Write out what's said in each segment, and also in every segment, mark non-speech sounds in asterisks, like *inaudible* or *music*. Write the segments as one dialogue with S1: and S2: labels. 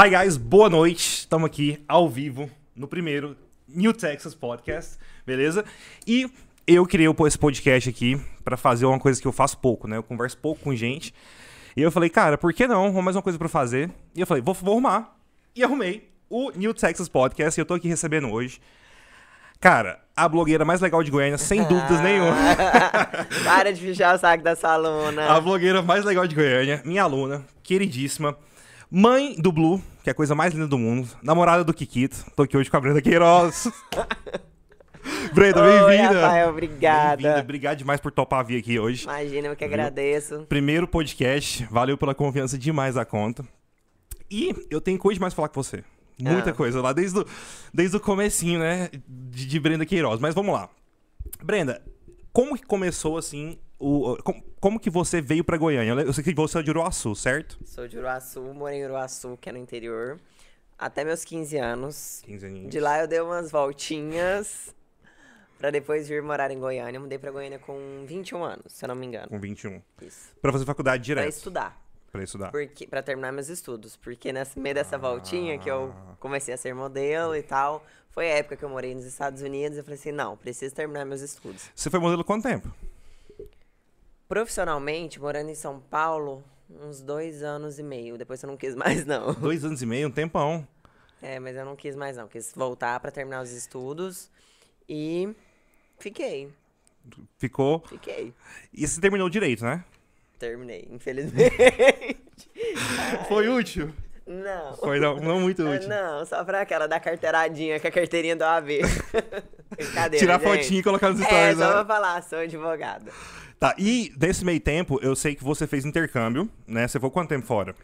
S1: Hi guys, boa noite. Estamos aqui ao vivo no primeiro New Texas Podcast, beleza? E eu criei esse podcast aqui para fazer uma coisa que eu faço pouco, né? Eu converso pouco com gente. E eu falei, cara, por que não? Vamos mais uma coisa para fazer. E eu falei, vou, vou arrumar. E arrumei o New Texas Podcast e eu tô aqui recebendo hoje. Cara, a blogueira mais legal de Goiânia, sem *laughs* dúvidas nenhuma.
S2: Para de fechar o saco dessa aluna.
S1: A blogueira mais legal de Goiânia, minha aluna, queridíssima. Mãe do Blue, que é a coisa mais linda do mundo. Namorada do Kikito. Tô aqui hoje com a Brenda Queiroz. *laughs* Brenda, bem-vinda.
S2: Rafael, obrigada. Bem-vinda.
S1: Obrigado demais por topar vir aqui hoje.
S2: Imagina, eu que agradeço.
S1: Primeiro podcast. Valeu pela confiança demais da conta. E eu tenho coisa demais pra falar com você. Muita ah. coisa lá, desde o, desde o comecinho, né, de, de Brenda Queiroz. Mas vamos lá. Brenda, como que começou, assim, o, como, como, que você veio para Goiânia? Eu sei que você é de Uruaçu, certo?
S2: Sou de Uruaçu, morei em Uruaçu, que é no interior, até meus 15 anos.
S1: 15 aninhos.
S2: De lá eu dei umas voltinhas para depois vir morar em Goiânia. Mudei para Goiânia com 21 anos, se eu não me engano.
S1: Com 21.
S2: Isso.
S1: Para fazer faculdade direto.
S2: Para estudar.
S1: Para estudar.
S2: Porque, pra terminar meus estudos. Porque nesse meio dessa ah. voltinha que eu comecei a ser modelo e tal, foi a época que eu morei nos Estados Unidos. Eu falei assim: não, preciso terminar meus estudos.
S1: Você foi modelo quanto tempo?
S2: Profissionalmente, morando em São Paulo, uns dois anos e meio. Depois eu não quis mais, não. *laughs*
S1: Dois anos e meio, um tempão.
S2: É, mas eu não quis mais, não. Quis voltar para terminar os estudos e fiquei.
S1: Ficou?
S2: Fiquei.
S1: E você terminou direito, né?
S2: Terminei, infelizmente. *laughs*
S1: Foi útil?
S2: Não.
S1: Foi não, não muito
S2: ah,
S1: útil.
S2: Não, só pra aquela da carteiradinha, com a carteirinha do AB. *laughs*
S1: Tirar gente. fotinho e colocar nos stories,
S2: é,
S1: né?
S2: só pra falar, sou advogada.
S1: Tá, e nesse meio tempo, eu sei que você fez intercâmbio, né? Você foi quanto tempo fora?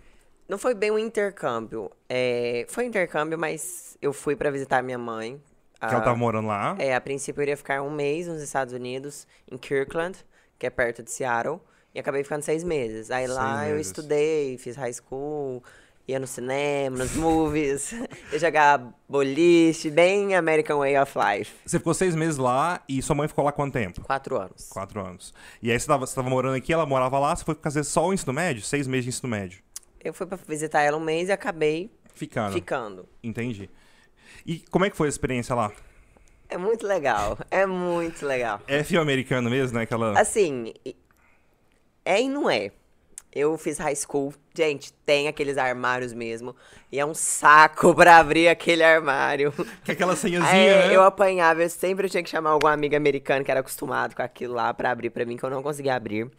S2: Não foi bem um intercâmbio. É, foi intercâmbio, mas eu fui para visitar minha mãe.
S1: Que a, ela tava morando lá?
S2: É, a princípio eu iria ficar um mês nos Estados Unidos, em Kirkland, que é perto de Seattle. E acabei ficando seis meses. Aí seis lá meses. eu estudei, fiz high school, ia no cinema, nos movies, *laughs* ia jogar boliche, bem American Way of Life.
S1: Você ficou seis meses lá e sua mãe ficou lá quanto tempo?
S2: Quatro anos.
S1: Quatro anos. E aí você estava você tava morando aqui, ela morava lá, você foi fazer só o ensino médio? Seis meses de ensino médio?
S2: Eu fui para visitar ela um mês e acabei
S1: ficando.
S2: ficando.
S1: Entendi. E como é que foi a experiência lá?
S2: É muito legal, é muito legal.
S1: É filme americano mesmo, né? Aquela...
S2: Assim, é e não é. Eu fiz high school. Gente, tem aqueles armários mesmo. E é um saco *laughs* pra abrir aquele armário.
S1: Que é aquela senhazinha,
S2: é,
S1: né?
S2: Eu apanhava, eu sempre tinha que chamar algum amigo americano que era acostumado com aquilo lá pra abrir pra mim, que eu não conseguia abrir.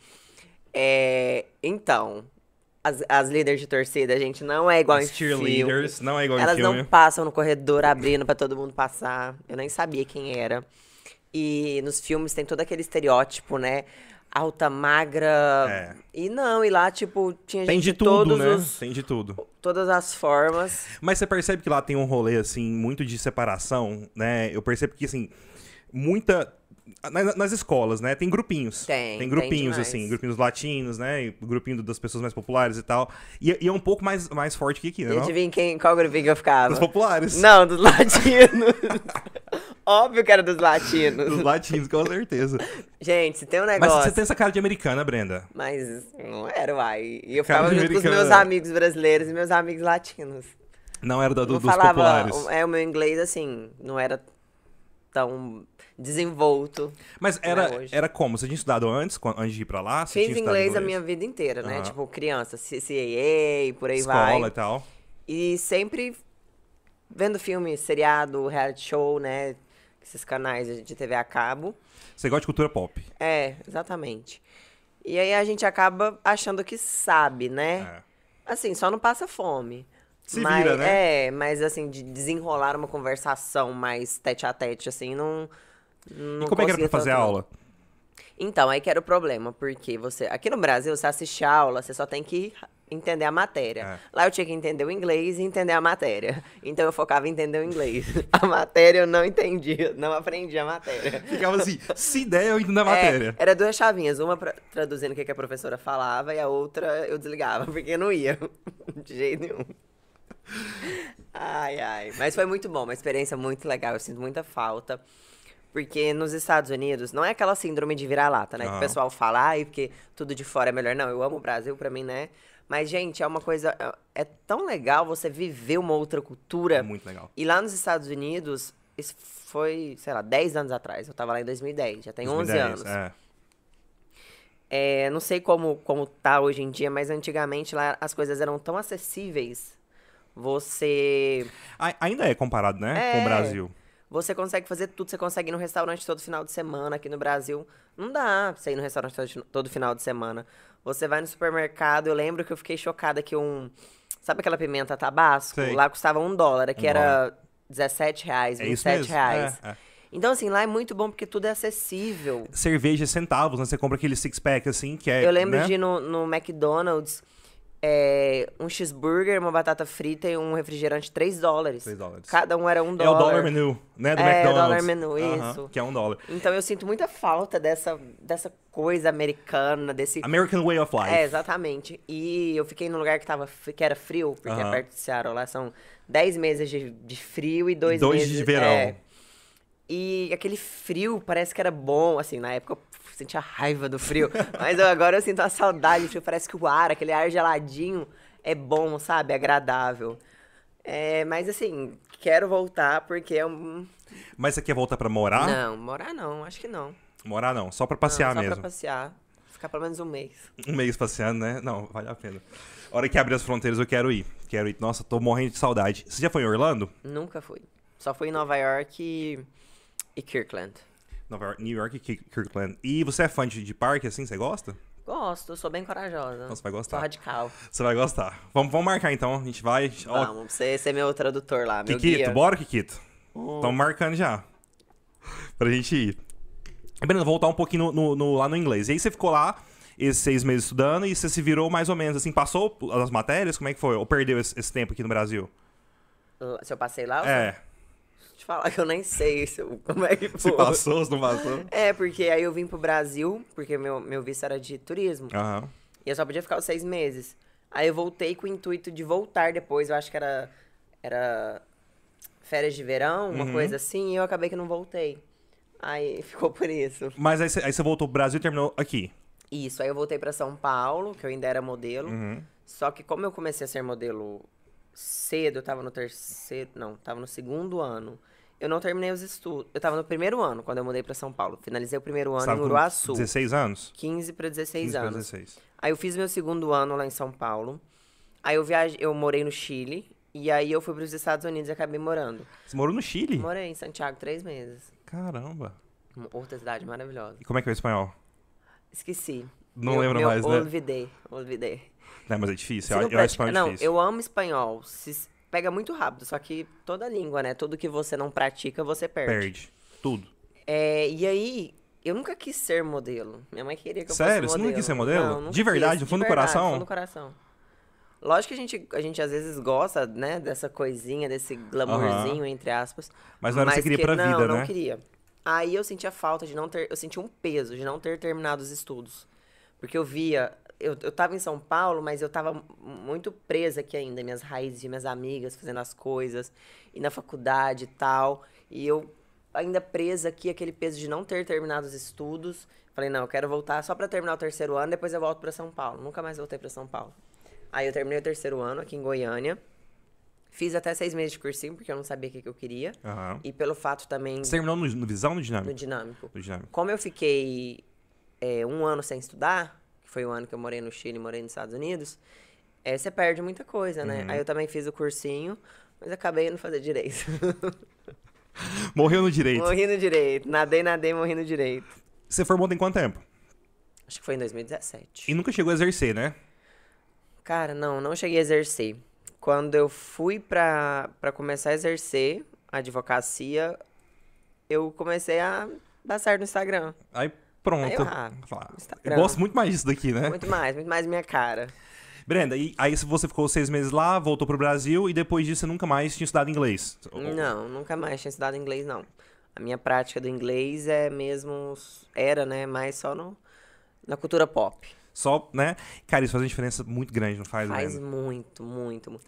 S2: É, então, as, as líderes de torcida, a gente não é igual as em
S1: cheerleaders,
S2: filme.
S1: não é igual
S2: Elas
S1: em filme.
S2: não passam no corredor abrindo pra todo mundo passar. Eu nem sabia quem era. E nos filmes tem todo aquele estereótipo, né? Alta, magra. É. E não, e lá, tipo, tinha
S1: tem
S2: gente
S1: de tudo,
S2: todos
S1: né?
S2: os,
S1: Tem de tudo.
S2: Todas as formas.
S1: Mas você percebe que lá tem um rolê, assim, muito de separação, né? Eu percebo que, assim, muita. Nas, nas escolas, né? Tem grupinhos.
S2: Tem.
S1: Tem grupinhos,
S2: tem
S1: assim, grupinhos latinos, né? grupinho das pessoas mais populares e tal. E, e, é um pouco mais, mais forte que aqui, né?
S2: Adivinha quem, qual grupinho que eu ficava?
S1: Dos populares.
S2: Não, dos latinos. *laughs* Óbvio que era dos latinos.
S1: Dos latinos, com certeza.
S2: Gente, se tem um negócio.
S1: Mas você tem essa cara de americana, Brenda.
S2: Mas não era, uai. E eu ficava junto americana. com os meus amigos brasileiros e meus amigos latinos.
S1: Não era do, do, dos
S2: falava,
S1: populares.
S2: É, o meu inglês, assim, não era tão desenvolto.
S1: Mas era, é era como? Você tinha estudado antes, antes de ir pra lá? Você
S2: Fiz inglês, inglês, a minha vida inteira, né? Uhum. Tipo, criança, CAA, por aí
S1: Escola
S2: vai.
S1: Escola e tal.
S2: E sempre vendo filme, seriado, reality show, né? esses canais de TV a cabo.
S1: Você gosta de cultura pop?
S2: É, exatamente. E aí a gente acaba achando que sabe, né? É. Assim, só não passa fome.
S1: Se
S2: mas,
S1: vira, né?
S2: É, mas assim, de desenrolar uma conversação mais tete a tete, assim, não. Não
S1: e como é que era pra fazer a aula?
S2: Então, aí que era o problema, porque você. Aqui no Brasil, você assiste a aula, você só tem que entender a matéria. É. Lá eu tinha que entender o inglês e entender a matéria. Então eu focava em entender o inglês. *laughs* A matéria eu não entendia, não aprendi a matéria.
S1: Ficava assim, se ideia eu entendo a *laughs* é, matéria.
S2: É, era duas chavinhas, uma pra, traduzindo o que, que a professora falava e a outra eu desligava, *laughs* porque não ia. De jeito nenhum. Ai, ai. Mas foi muito bom, uma experiência muito legal. Eu sinto muita falta. Porque nos Estados Unidos, não é aquela síndrome de vira-lata, né? Que o pessoal fala, ai, porque tudo de fora é melhor. Não, eu amo o Brasil, pra mim, né? Mas, gente, é uma coisa. É, é tão legal você viver uma outra cultura. É
S1: muito legal.
S2: E lá nos Estados Unidos, isso foi, sei lá, 10 anos atrás. Eu tava lá em 2010, já tem 2010, 11 anos. É. É, não sei como, como tá hoje em dia, mas antigamente lá as coisas eram tão acessíveis. Você.
S1: ainda é comparado, né? É, com o Brasil.
S2: Você consegue fazer tudo, você consegue ir no restaurante todo final de semana. Aqui no Brasil, não dá pra você ir no restaurante todo, todo final de semana. Você vai no supermercado, eu lembro que eu fiquei chocada que um. Sabe aquela pimenta tabasco? Sei. Lá custava um dólar, aqui um era dólar. 17 reais, é 27 reais. É, é. Então, assim, lá é muito bom porque tudo é acessível.
S1: Cerveja centavos, né? Você compra aquele six-pack, assim, que é.
S2: Eu lembro
S1: né?
S2: de ir no, no McDonald's. É, um cheeseburger, uma batata frita e um refrigerante 3 dólares. 3 dólares. Cada um era um dólar.
S1: É o dólar menu, né? Do
S2: é,
S1: McDonald's. É, o
S2: dólar menu, isso. Uh -huh,
S1: que é um dólar.
S2: Então eu sinto muita falta dessa, dessa coisa americana, desse...
S1: American way of life.
S2: É, exatamente. E eu fiquei num lugar que, tava, que era frio, porque uh -huh. é perto de Seattle. Lá são 10 meses de, de frio e 2 meses...
S1: de verão. É,
S2: e aquele frio parece que era bom, assim, na época sentia raiva do frio, mas eu, agora eu sinto uma saudade do frio, parece que o ar, aquele ar geladinho, é bom, sabe? É agradável. É, mas assim, quero voltar porque é um.
S1: Mas você quer voltar para morar?
S2: Não, morar não, acho que não.
S1: Morar não, só para passear
S2: não, só
S1: mesmo.
S2: Só pra passear. Ficar pelo menos um mês.
S1: Um mês passeando, né? Não, vale a pena. A hora que abrir as fronteiras eu quero ir. Quero ir. Nossa, tô morrendo de saudade. Você já foi em Orlando?
S2: Nunca fui. Só fui em Nova York e e Kirkland.
S1: Nova York, New York e Kirkland. E você é fã de, de parque, assim? Você gosta?
S2: Gosto, sou bem corajosa.
S1: Então você vai gostar.
S2: Sou radical.
S1: Você vai gostar. Vamos, vamos marcar então, a gente vai.
S2: Vamos, você, você é meu tradutor lá, meu
S1: Kikito,
S2: guia.
S1: bora, Kikito. Estamos hum. marcando já. Pra gente ir. Brenda, voltar um pouquinho no, no, no, lá no inglês. E aí você ficou lá esses seis meses estudando e você se virou mais ou menos assim, passou as matérias? Como é que foi? Ou perdeu esse, esse tempo aqui no Brasil?
S2: Se eu passei lá?
S1: É
S2: te falar que eu nem sei se, como é que foi.
S1: Se passou, se não passou?
S2: É, porque aí eu vim pro Brasil, porque meu, meu visto era de turismo.
S1: Uhum.
S2: E eu só podia ficar os seis meses. Aí eu voltei com o intuito de voltar depois. Eu acho que era, era férias de verão, uma uhum. coisa assim, e eu acabei que não voltei. Aí *laughs* ficou por isso.
S1: Mas aí, aí você voltou pro Brasil e terminou aqui?
S2: Isso, aí eu voltei para São Paulo, que eu ainda era modelo. Uhum. Só que como eu comecei a ser modelo cedo, eu tava no terceiro, não, tava no segundo ano. Eu não terminei os estudos. Eu tava no primeiro ano quando eu mudei para São Paulo. Finalizei o primeiro ano em Uruaçu.
S1: 16 anos?
S2: 15 para 16 15 anos.
S1: 16.
S2: Aí eu fiz meu segundo ano lá em São Paulo. Aí eu viajei, eu morei no Chile e aí eu fui para os Estados Unidos e acabei morando.
S1: Você morou no Chile?
S2: Morei em Santiago três meses.
S1: Caramba.
S2: Outra cidade maravilhosa.
S1: E como é que é o espanhol?
S2: Esqueci.
S1: Não lembro mais, né?
S2: Olvidei, olvidei.
S1: Não, mas é difícil. Eu, eu espanhol
S2: não,
S1: difícil.
S2: eu amo espanhol. Se pega muito rápido, só que toda língua, né? Tudo que você não pratica, você perde.
S1: Perde. Tudo.
S2: É, e aí, eu nunca quis ser modelo. Minha mãe queria que eu
S1: Sério?
S2: fosse modelo.
S1: Você nunca quis ser modelo?
S2: Não,
S1: de verdade, no fundo do coração? No
S2: fundo do coração. Lógico que a gente, a gente às vezes gosta, né, dessa coisinha, desse glamourzinho, entre aspas.
S1: Mas não era mas que você queria que, pra
S2: não,
S1: vida,
S2: né?
S1: Não,
S2: não queria. Aí eu sentia falta de não ter... Eu sentia um peso de não ter terminado os estudos. Porque eu via eu, eu tava em São Paulo, mas eu tava muito presa aqui ainda, minhas raízes, minhas amigas fazendo as coisas, e na faculdade e tal. E eu ainda presa aqui, aquele peso de não ter terminado os estudos. Falei, não, eu quero voltar só para terminar o terceiro ano, depois eu volto para São Paulo. Nunca mais voltei para São Paulo. Aí eu terminei o terceiro ano aqui em Goiânia. Fiz até seis meses de cursinho, porque eu não sabia o que, eu queria.
S1: Uhum.
S2: E pelo fato também.
S1: Você terminou no, no Visão ou no Dinâmico?
S2: No Dinâmico.
S1: No Dinâmico.
S2: Como eu fiquei é, um ano sem estudar, foi o ano que eu morei no Chile, morei nos Estados Unidos, é, você perde muita coisa, né? Uhum. Aí eu também fiz o cursinho, mas acabei não fazer direito. *laughs*
S1: Morreu no direito.
S2: Morri no direito. Nadei, nadei, morri no direito.
S1: Você formou em quanto tempo?
S2: Acho que foi em 2017.
S1: E nunca chegou a exercer, né?
S2: Cara, não, não cheguei a exercer. Quando eu fui pra, pra começar a exercer a advocacia, eu comecei a dar certo no Instagram.
S1: Aí Pronto.
S2: Aí eu, ah,
S1: eu gosto muito mais disso daqui, né?
S2: Muito mais, muito mais minha cara.
S1: Brenda, e aí você ficou seis meses lá, voltou pro Brasil e depois disso você nunca mais tinha estudado inglês?
S2: Não, nunca mais tinha estudado inglês, não. A minha prática do inglês é mesmo. Era, né? Mais só no, na cultura pop.
S1: Só, né? Cara, isso faz uma diferença muito grande, não faz?
S2: Faz Brenda? muito, muito, muito.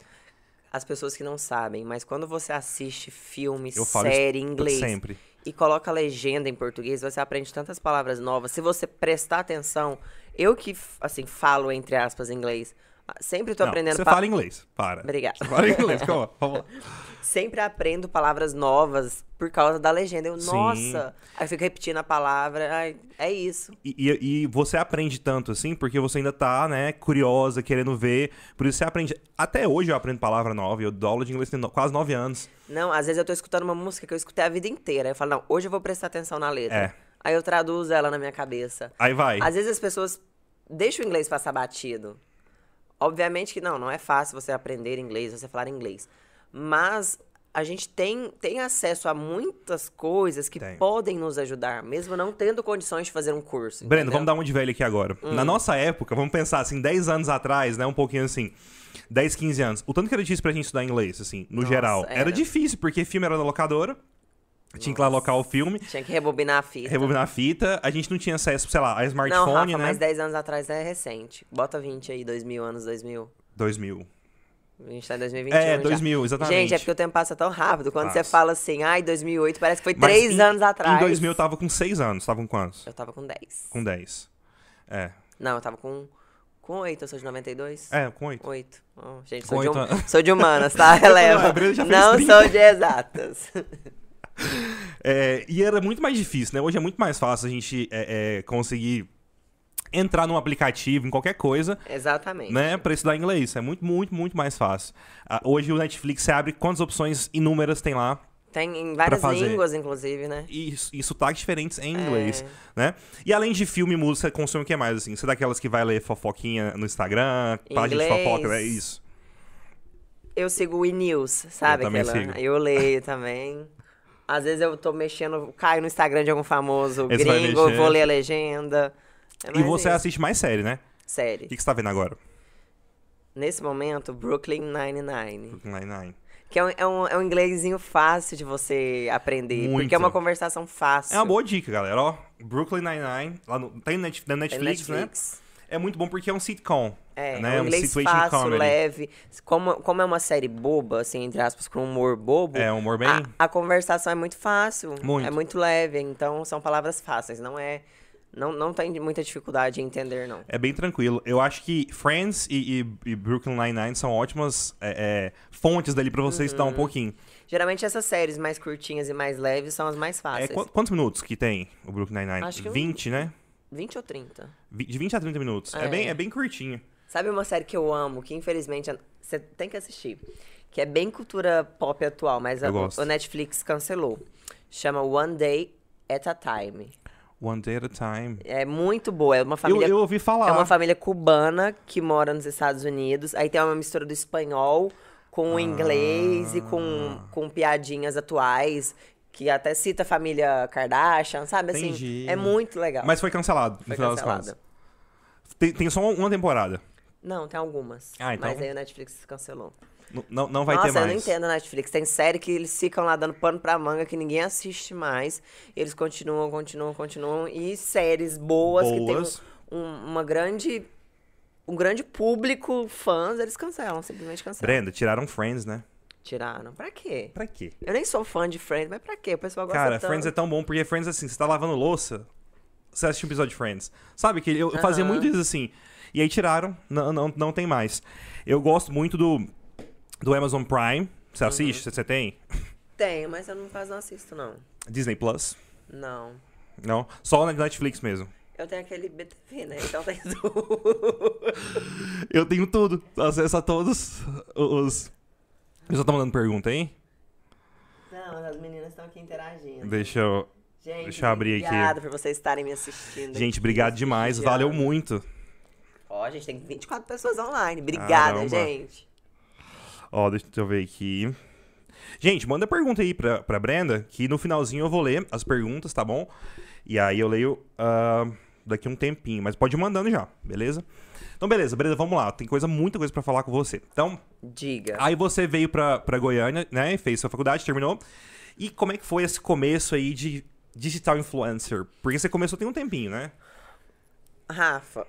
S2: As pessoas que não sabem, mas quando você assiste filme, eu série em inglês.
S1: Sempre
S2: e coloca a legenda em português, você aprende tantas palavras novas. Se você prestar atenção, eu que, assim, falo entre aspas inglês, Sempre tô
S1: Não,
S2: aprendendo.
S1: Você
S2: pa-
S1: fala inglês. Para.
S2: Obrigada.
S1: Você fala inglês, calma. *laughs* Vamos lá.
S2: Sempre aprendo palavras novas por causa da legenda. Eu,
S1: Sim.
S2: nossa. Aí eu fico repetindo a palavra. Ai, é isso.
S1: E, e- e você aprende tanto assim, porque você ainda tá, né, curiosa, querendo ver. Por isso você aprende. Até hoje eu aprendo palavra nova. Eu dou aula de inglês tem no- quase nove anos.
S2: Não, às vezes eu tô escutando uma música que eu escutei a vida inteira. Eu falo, não, hoje eu vou prestar atenção na letra.
S1: É.
S2: Aí eu traduzo ela na minha cabeça.
S1: Aí vai.
S2: Às vezes as pessoas deixam o inglês passar batido. Obviamente que não, não é fácil você aprender inglês, você falar inglês. Mas a gente tem, tem acesso a muitas coisas que
S1: Tem.
S2: podem nos ajudar, mesmo não tendo condições de fazer um curso.
S1: Breno,
S2: entendeu?
S1: vamos dar uma de velho aqui agora.
S2: Hum.
S1: Na nossa época, vamos pensar assim, 10 anos atrás, né? Um pouquinho assim. 10, 15 anos. O tanto que era difícil pra gente estudar inglês, assim, no
S2: Nossa,
S1: geral. Era.
S2: era.
S1: difícil, porque filme era na locadora. Tinha que ir lá alocar o filme,
S2: Tinha que rebobinar a fita.
S1: rebobinar a fita. A gente não tinha acesso, sei lá, a
S2: Não,
S1: smartphone,
S2: Rafa,
S1: né?
S2: mas 10 anos atrás é recente. Bota 20 aí, 2000, anos 2000.
S1: 2000.
S2: A gente tá em 2021
S1: É,
S2: já.
S1: 2000, exatamente.
S2: Gente, é porque o tempo passa tão rápido. Quando você
S1: Passa.
S2: fala assim, ai, 2008, parece que foi
S1: Mas
S2: 3
S1: em-
S2: anos atrás.
S1: Em 2000 eu tava com 6 anos. Tava com quantos?
S2: Eu tava com 10.
S1: Com 10. É.
S2: Não, eu tava com, com 8, eu sou de 92.
S1: É, com 8.
S2: 8. Oh, gente, sou de,
S1: oito
S2: um- sou de humanas, tá? *laughs* Releva.
S1: já
S2: Não
S1: 30.
S2: sou de exatas. *laughs*
S1: É, e era muito mais difícil, né? Hoje é muito mais fácil a gente é, é, conseguir entrar num aplicativo, em qualquer coisa,
S2: Exatamente.
S1: né? Pra estudar inglês. É muito, muito, muito mais fácil. Ah, hoje o Netflix você abre quantas opções inúmeras tem lá.
S2: Tem em várias línguas, inclusive, né?
S1: E, e sotaques diferentes em
S2: É.
S1: inglês, né? E além de filme e música, você consome o que mais, assim? Você é daquelas que vai ler fofoquinha no Instagram, página de fofoca, é isso.
S2: Eu sigo o e-news, sabe?
S1: Eu também
S2: aquela?
S1: sigo.
S2: Eu leio também. Às vezes eu tô mexendo, caio no Instagram de algum famoso
S1: vai
S2: gringo, vou ler a legenda. É
S1: E você
S2: isso.
S1: assiste mais série, né? O
S2: Série.
S1: que, que você tá vendo agora?
S2: Nesse momento, Brooklyn Nine-Nine.
S1: Brooklyn Nine-Nine.
S2: Que é um, é, um, é um inglesinho fácil de você aprender.
S1: Muito.
S2: Porque é uma conversação fácil.
S1: É uma boa dica, galera. Ó, Brooklyn Nine-Nine, lá no, tem net, na
S2: Tem
S1: Netflix, né? É muito bom porque é um sitcom.
S2: É,
S1: né?
S2: um inglês
S1: situation
S2: fácil,
S1: comedy.
S2: leve. Como, como é uma série boba, assim, entre aspas, com humor bobo,
S1: É, um humor bem.
S2: a, a conversação é muito fácil.
S1: Muito.
S2: É muito leve, então são palavras fáceis. Não é. Não, não tem muita dificuldade em entender, não.
S1: É bem tranquilo. Eu acho que Friends e, e- e Brooklyn Nine-Nine são ótimas é, é, fontes dali pra você estudar um
S2: Uhum.
S1: pouquinho.
S2: Geralmente essas séries mais curtinhas e mais leves são as mais
S1: É,
S2: fáceis.
S1: qu- quantos minutos que tem o Brooklyn Nine-Nine?
S2: Acho que um-
S1: 20, né?
S2: 20 ou 30.
S1: Vi- De 20 a 30 minutos. É,
S2: É.
S1: bem, é bem curtinho.
S2: Sabe uma série que eu amo, que infelizmente você tem que assistir, que é bem cultura pop atual, mas
S1: Eu
S2: a- o Netflix cancelou. Chama One Day at a Time.
S1: One day at a time.
S2: É muito boa, é uma
S1: Eu,
S2: família
S1: eu ouvi falar.
S2: É uma família cubana que mora nos Estados Unidos. Aí tem uma mistura do espanhol com o inglês e com,
S1: Ah.
S2: com piadinhas atuais. Que até cita a família Kardashian, sabe? Assim,
S1: Entendi.
S2: é muito legal.
S1: Mas foi cancelado,
S2: Foi
S1: contas. Tem, tem só uma temporada.
S2: Não, tem algumas.
S1: Ah, então-
S2: Mas aí o Netflix cancelou.
S1: N- Não, não vai
S2: Nossa,
S1: ter mais.
S2: eu não entendo a Netflix. Tem série que eles ficam lá dando pano pra manga que ninguém assiste mais. Eles continuam, continuam, continuam. E séries boas,
S1: Boas.
S2: que tem um- um- uma grande. Um grande público, fãs, eles cancelam, simplesmente cancelam.
S1: Brenda, tiraram Friends, né?
S2: Tiraram. Pra quê?
S1: Pra quê?
S2: Eu nem sou fã de Friends, mas pra quê? O pessoal gosta
S1: Cara,
S2: tanto.
S1: Friends é tão bom porque Friends, assim, você tá lavando louça, você assiste um episódio de Friends. Sabe que eu, eu fazia muito isso assim. E aí tiraram, não, não, não tem mais. Eu gosto muito do, do Amazon Prime. Você
S2: Uhum.
S1: assiste? Você tem?
S2: Tenho, mas eu não, quase não assisto, não.
S1: Disney Plus?
S2: Não.
S1: Não? Só na Netflix mesmo.
S2: Eu tenho aquele BTV, né? Então tem tudo.
S1: Eu tenho tudo. Acesso a todos os. Eu só tô mandando pergunta, hein?
S2: não, as meninas estão aqui interagindo.
S1: Deixa eu.
S2: Gente,
S1: Deixa eu abrir aqui.
S2: obrigado por vocês estarem me assistindo.
S1: Gente, obrigado demais. Valeu muito.
S2: Ó, a gente tem 24 pessoas online. Obrigada,
S1: Caramba.
S2: gente.
S1: Ó, deixa eu ver aqui. Gente, manda pergunta aí pra, pra Brenda, que no finalzinho eu vou ler as perguntas, tá bom? E aí eu leio ah, daqui um tempinho, mas pode ir mandando já, beleza? Então, beleza, Brenda, vamos lá. Tem coisa, muita coisa pra falar com você. Então,
S2: Diga.
S1: aí você veio pra, pra Goiânia, né? Fez sua faculdade, terminou. E como é que foi esse começo aí de digital influencer? Porque você começou tem um tempinho, né?
S2: Rafa,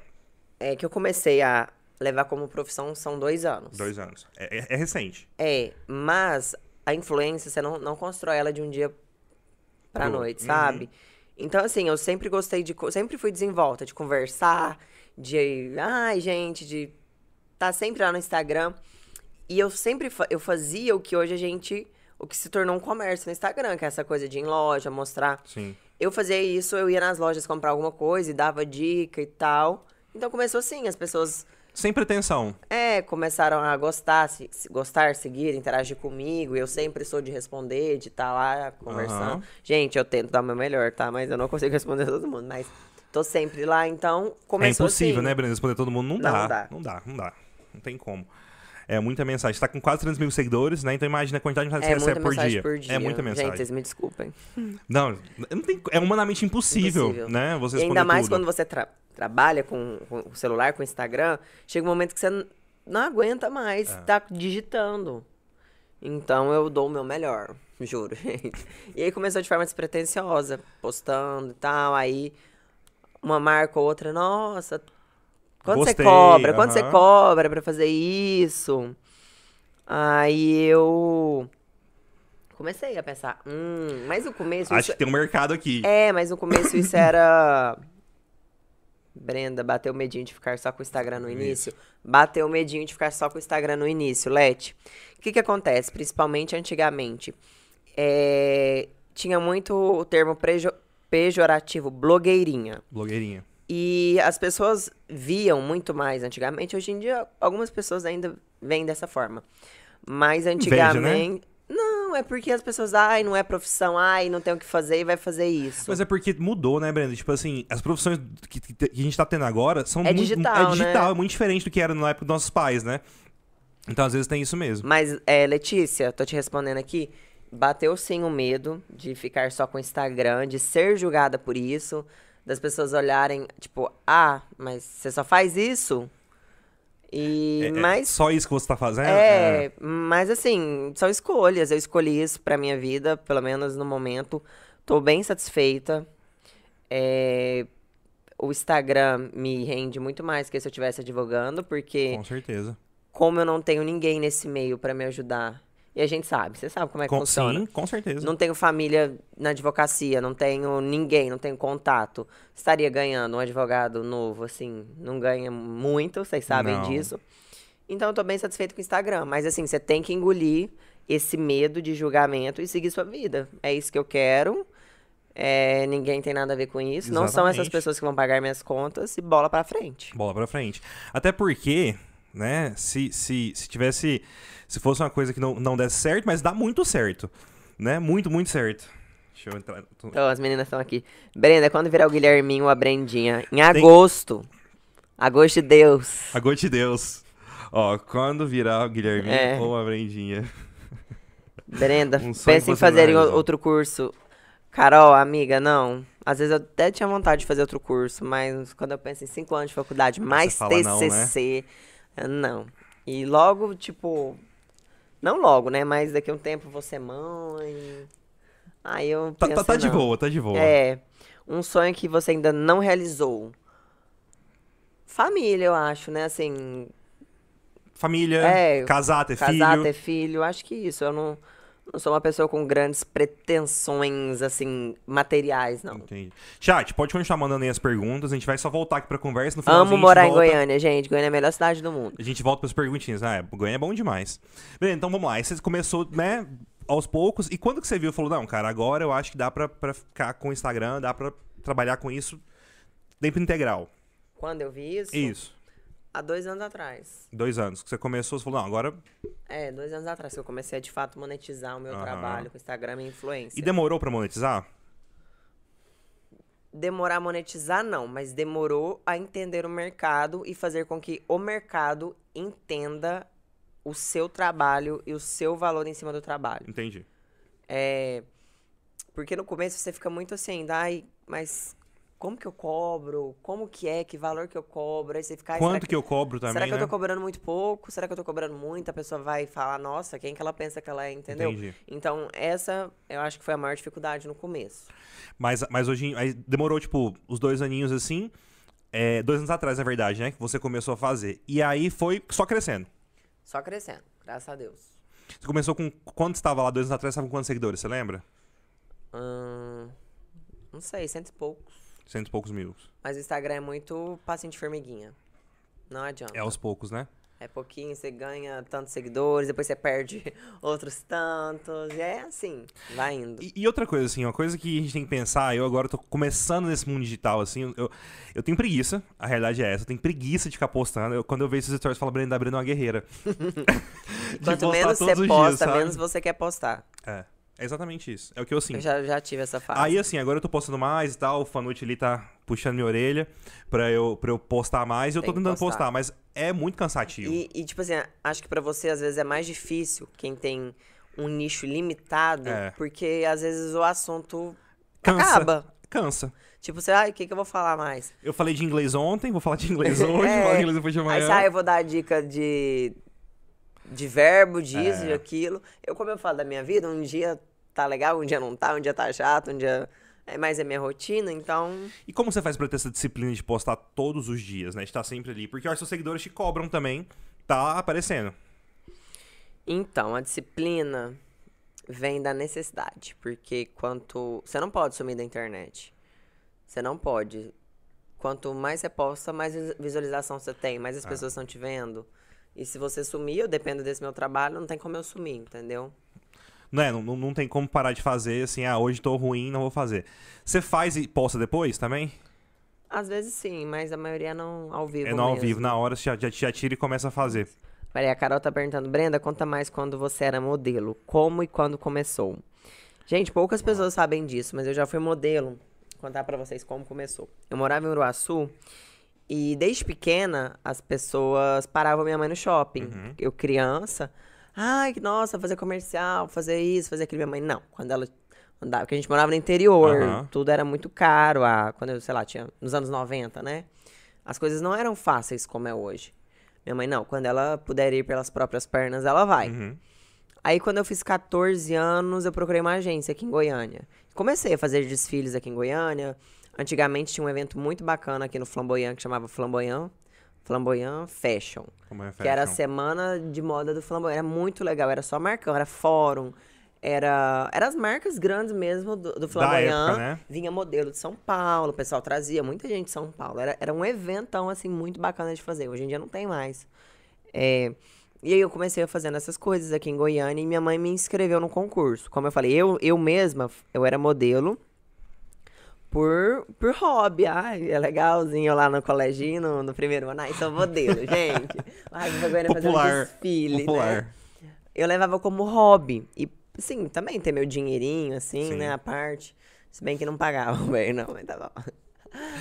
S2: é que eu comecei a levar como profissão são dois anos.
S1: Dois anos. É, é- é recente.
S2: É, mas a influência, você não, não constrói ela de um dia pra noite,
S1: Uhum.
S2: Então, assim, eu sempre gostei de. Sempre fui desenvolta, de conversar, de. Ai, gente, de tá sempre lá no Instagram. E eu sempre fa eu fazia o que hoje a gente. O que se tornou um comércio no Instagram, que é essa coisa de ir em loja, mostrar.
S1: Sim.
S2: Eu fazia isso, eu ia nas lojas comprar alguma coisa e dava dica e tal. Então começou assim, as pessoas.
S1: Sem pretensão.
S2: É, começaram a gostar, se, gostar, seguir, interagir comigo. Eu sempre sou de responder, de estar tá lá conversando. Uhum. Gente, eu tento dar o meu melhor, tá? Mas eu não consigo responder todo mundo. Mas tô sempre lá, então começou
S1: É impossível,
S2: assim.
S1: né, Brenda? Responder todo mundo não,
S2: Não
S1: dá.
S2: dá.
S1: Não dá, não dá. Não tem como. É muita mensagem. Você tá com quase 300 mil seguidores, né? Então imagina a quantidade de mensagem
S2: É
S1: que você recebe por dia.
S2: por dia.
S1: É muita mensagem.
S2: Gente, vocês me desculpem.
S1: Não, não tem, é humanamente impossível,
S2: Impossível.
S1: né? Você
S2: E ainda mais
S1: tudo.
S2: quando você tra- trabalha com, com o celular, com o Instagram, chega um momento que você não aguenta mais
S1: É.
S2: tá digitando. Então eu dou o meu melhor, *laughs* juro, gente. E aí começou de forma despretensiosa, postando e tal, aí uma marca ou outra, nossa, quanto
S1: Gostei,
S2: você cobra? Quanto você
S1: aham.
S2: cobra pra fazer isso? Aí eu comecei a pensar, hum, mas no começo
S1: Acho
S2: isso-
S1: que tem um mercado aqui.
S2: é, mas no começo isso era. Brenda, bateu o medinho de ficar só com o Instagram no início. Bateu o medinho de ficar só com o Instagram no início, Lete. O que que acontece? Principalmente antigamente. É, Tinha muito o termo prejo- pejorativo, blogueirinha.
S1: Blogueirinha.
S2: E as pessoas viam muito mais antigamente. Hoje em dia, algumas pessoas ainda veem dessa forma. Mas
S1: Inveja, né?
S2: antigamente. Não, é porque as pessoas, ai, não é profissão, ai, não tem o que fazer e vai fazer isso.
S1: Mas é porque mudou, né, Brenda? Tipo assim, as profissões que, que- que a gente tá tendo agora são
S2: É
S1: muito.
S2: digital,
S1: é digital,
S2: né?
S1: é muito diferente do que era na época dos nossos pais, né? Então, às vezes, tem isso mesmo.
S2: Mas, é, Letícia, tô te respondendo aqui. Bateu sim o medo de ficar só com o Instagram, de ser julgada por isso, das pessoas olharem, tipo, ah, mas você só faz isso? E,
S1: É- é
S2: mas,
S1: só isso que você tá fazendo?
S2: é, mas assim, são escolhas. Eu escolhi isso pra minha vida, pelo menos no momento. Tô bem satisfeita. É, o Instagram me rende muito mais que se eu estivesse advogando, porque
S1: Com certeza.
S2: como eu não tenho ninguém nesse meio pra me ajudar. E a gente sabe, você sabe como é que
S1: Com-
S2: funciona.
S1: sim, com certeza.
S2: Não tenho família na advocacia, não tenho ninguém, não tenho contato. Estaria ganhando um advogado novo, assim, não ganha muito, vocês sabem
S1: Não.
S2: disso. Então eu tô bem satisfeito com o Instagram. Mas assim, você tem que engolir esse medo de julgamento e seguir sua vida. É isso que eu quero. É, ninguém tem nada a ver com isso. Não são essas
S1: Exatamente.
S2: pessoas que vão pagar minhas contas e bola pra frente.
S1: Bola pra frente. Até porque, né, se, se, se tivesse. Se fosse uma coisa que não, não desse certo, mas dá muito certo. Né? Muito, muito certo. Deixa eu entrar. tô-
S2: Então, as meninas estão aqui. Brenda, quando virar o Guilherminho ou a Brendinha? Em agosto. Agosto de Deus.
S1: Agora de Deus. Ó, quando virar o Guilherme
S2: É.
S1: ou a Brendinha.
S2: Brenda, *laughs*
S1: Um
S2: pensa em fazer outro curso. Carol, amiga, não. Às vezes eu até tinha vontade de fazer outro curso, mas quando eu penso em cinco anos de faculdade, mais
S1: fala não, né?
S2: Não. E logo, tipo, não logo, né? Mas daqui a um tempo vou ser mãe. Aí eu
S1: Tá,
S2: penso,
S1: tá, tá de boa, tá de boa.
S2: É, um sonho que você ainda não realizou. Família, eu acho, né? Assim,
S1: Família,
S2: É,
S1: casar, ter
S2: casar,
S1: filho.
S2: ter filho, acho que isso. Eu não, não sou uma pessoa com grandes pretensões, assim, materiais, não.
S1: Entendi. Chat, pode continuar mandando aí as perguntas. A gente vai só voltar aqui pra conversa. No final,
S2: Amo morar em Goiânia, gente. Goiânia é a melhor cidade do mundo.
S1: A gente volta pras perguntinhas. Ah, Goiânia é bom demais. Bem, então vamos lá. Aí você começou, né, aos poucos. E quando que você viu, falou, não, cara, agora eu acho que dá pra, pra ficar com o Instagram, dá pra trabalhar com isso tempo integral.
S2: Quando eu vi isso?
S1: Isso.
S2: Há dois anos atrás.
S1: Dois anos. Que você começou, você falou, não, agora...
S2: É, dois anos atrás que eu comecei a, de fato, monetizar o meu
S1: Aham.
S2: trabalho com Instagram e influência.
S1: E demorou pra monetizar?
S2: Demorar a monetizar, não, mas demorou a entender o mercado e fazer com que o mercado entenda o seu trabalho e o seu valor em cima do trabalho.
S1: Entendi.
S2: É, porque no começo você fica muito assim, ai, mas como que eu cobro? Como que é? Que valor que eu cobro? Aí você fica,
S1: Quanto que eu cobro também,
S2: Será que
S1: né?
S2: eu tô cobrando muito pouco? Será que eu tô cobrando muito? A pessoa vai falar, nossa, quem que ela pensa que ela é, entendeu?
S1: Entendi.
S2: Então, essa eu acho que foi a maior dificuldade no começo.
S1: Mas, mas hoje, aí demorou, tipo, os dois aninhos assim, é, dois anos atrás, na verdade, né? Que você começou a fazer. E aí foi só crescendo.
S2: Só crescendo, graças a Deus.
S1: Você começou com. Quando você estava lá, dois anos atrás, você estava com quantos seguidores? Você lembra?
S2: Hum, não sei, cento e poucos.
S1: Cento e poucos mil.
S2: Mas o Instagram é muito de formiguinha. Não adianta.
S1: É aos poucos, né?
S2: É pouquinho, você ganha tantos seguidores, depois você perde *laughs* outros tantos. É assim, vai indo.
S1: E, e, outra coisa, assim, uma coisa que a gente tem que pensar, eu agora tô começando nesse mundo digital, assim, eu, eu tenho preguiça, a realidade é essa, eu tenho preguiça de ficar postando. Eu, quando eu vejo esses stories, eu falo, Brenda, Brenda é uma guerreira. *laughs*
S2: Quanto menos você posta, dias, menos você quer postar.
S1: É. É exatamente isso. É o que eu sinto. Eu
S2: já, já tive essa fase.
S1: Aí, assim, agora eu tô postando mais e tal. O Fanute ali tá puxando minha orelha pra eu, pra eu postar mais. E eu tô tentando postar. postar. mas é muito cansativo.
S2: E, e, tipo assim, acho que pra você, às vezes, é mais difícil quem tem um nicho limitado. É. Porque, às vezes, o assunto Cansa. acaba.
S1: Cansa.
S2: Tipo, você, ai, o que, que eu vou falar mais?
S1: Eu falei de inglês ontem, vou falar de inglês hoje, é. *laughs* vou falar de inglês depois de amanhã.
S2: Aí, sai, eu vou dar a dica de, de verbo, disso, é. aquilo. Eu, como eu falo da minha vida, um dia tá legal, um dia não tá, um dia tá chato, um dia. É mais a minha rotina, então.
S1: E como você faz pra ter essa disciplina de postar todos os dias, né? De estar sempre ali? Porque os seus seguidores te cobram também, tá aparecendo.
S2: Então, a disciplina vem da necessidade. Porque quanto. Você não pode sumir da internet. Você não pode. Quanto mais você posta, mais visualização você tem, mais as ah. pessoas estão te vendo. E se você sumir, eu dependo desse meu trabalho, não tem como eu sumir, entendeu?
S1: Não, é, não, não tem como parar de fazer assim, ah, hoje tô ruim, não vou fazer. Você faz e posta depois também?
S2: Às vezes sim, mas a maioria não ao vivo.
S1: É não ao vivo, na hora você já, já, já tira e começa a fazer.
S2: Peraí, a Carol tá perguntando, Brenda, conta mais quando você era modelo. Como e quando começou? Gente, poucas pessoas sabem disso, mas eu já fui modelo. Vou contar pra vocês como começou. Eu morava em Uruaçu e desde pequena as pessoas paravam minha mãe no shopping. Uhum. Eu criança Ai, nossa, fazer comercial, fazer isso, fazer aquilo. Minha mãe, não. Quando ela andava, porque a gente morava no interior, uhum. tudo era muito caro. A, quando eu, sei lá, tinha nos anos 90, né? As coisas não eram fáceis como é hoje. Minha mãe, não, quando ela puder ir pelas próprias pernas, ela vai. Uhum. Aí, quando eu fiz 14 anos, eu procurei uma agência aqui em Goiânia. Comecei a fazer desfiles aqui em Goiânia. Antigamente tinha um evento muito bacana aqui no Flamboyant que chamava Flamboyant. Flamboyant Fashion, Fashion. Que era a semana de moda do Flamboyant. Era muito legal, era só marcão, era fórum. Era, era as marcas grandes mesmo do, do Flamboyant. Época, né? Vinha modelo de São Paulo, o pessoal trazia muita gente de São Paulo. Era, era um eventão, assim, muito bacana de fazer. Hoje em dia não tem mais. É, e aí eu comecei a fazendo essas coisas aqui em Goiânia e minha mãe me inscreveu no concurso. Como eu falei, eu, eu mesma, eu era modelo por, por hobby. Ai, é legalzinho lá no coleginho, no, no primeiro ano. Ai, sou modelo, *laughs* gente. Ai, vou agora fazer um desfile? Popular. né? Eu levava como hobby. E, sim, também ter meu dinheirinho, assim, sim. né, a parte. Se bem que não pagava bem, não, mas tá bom.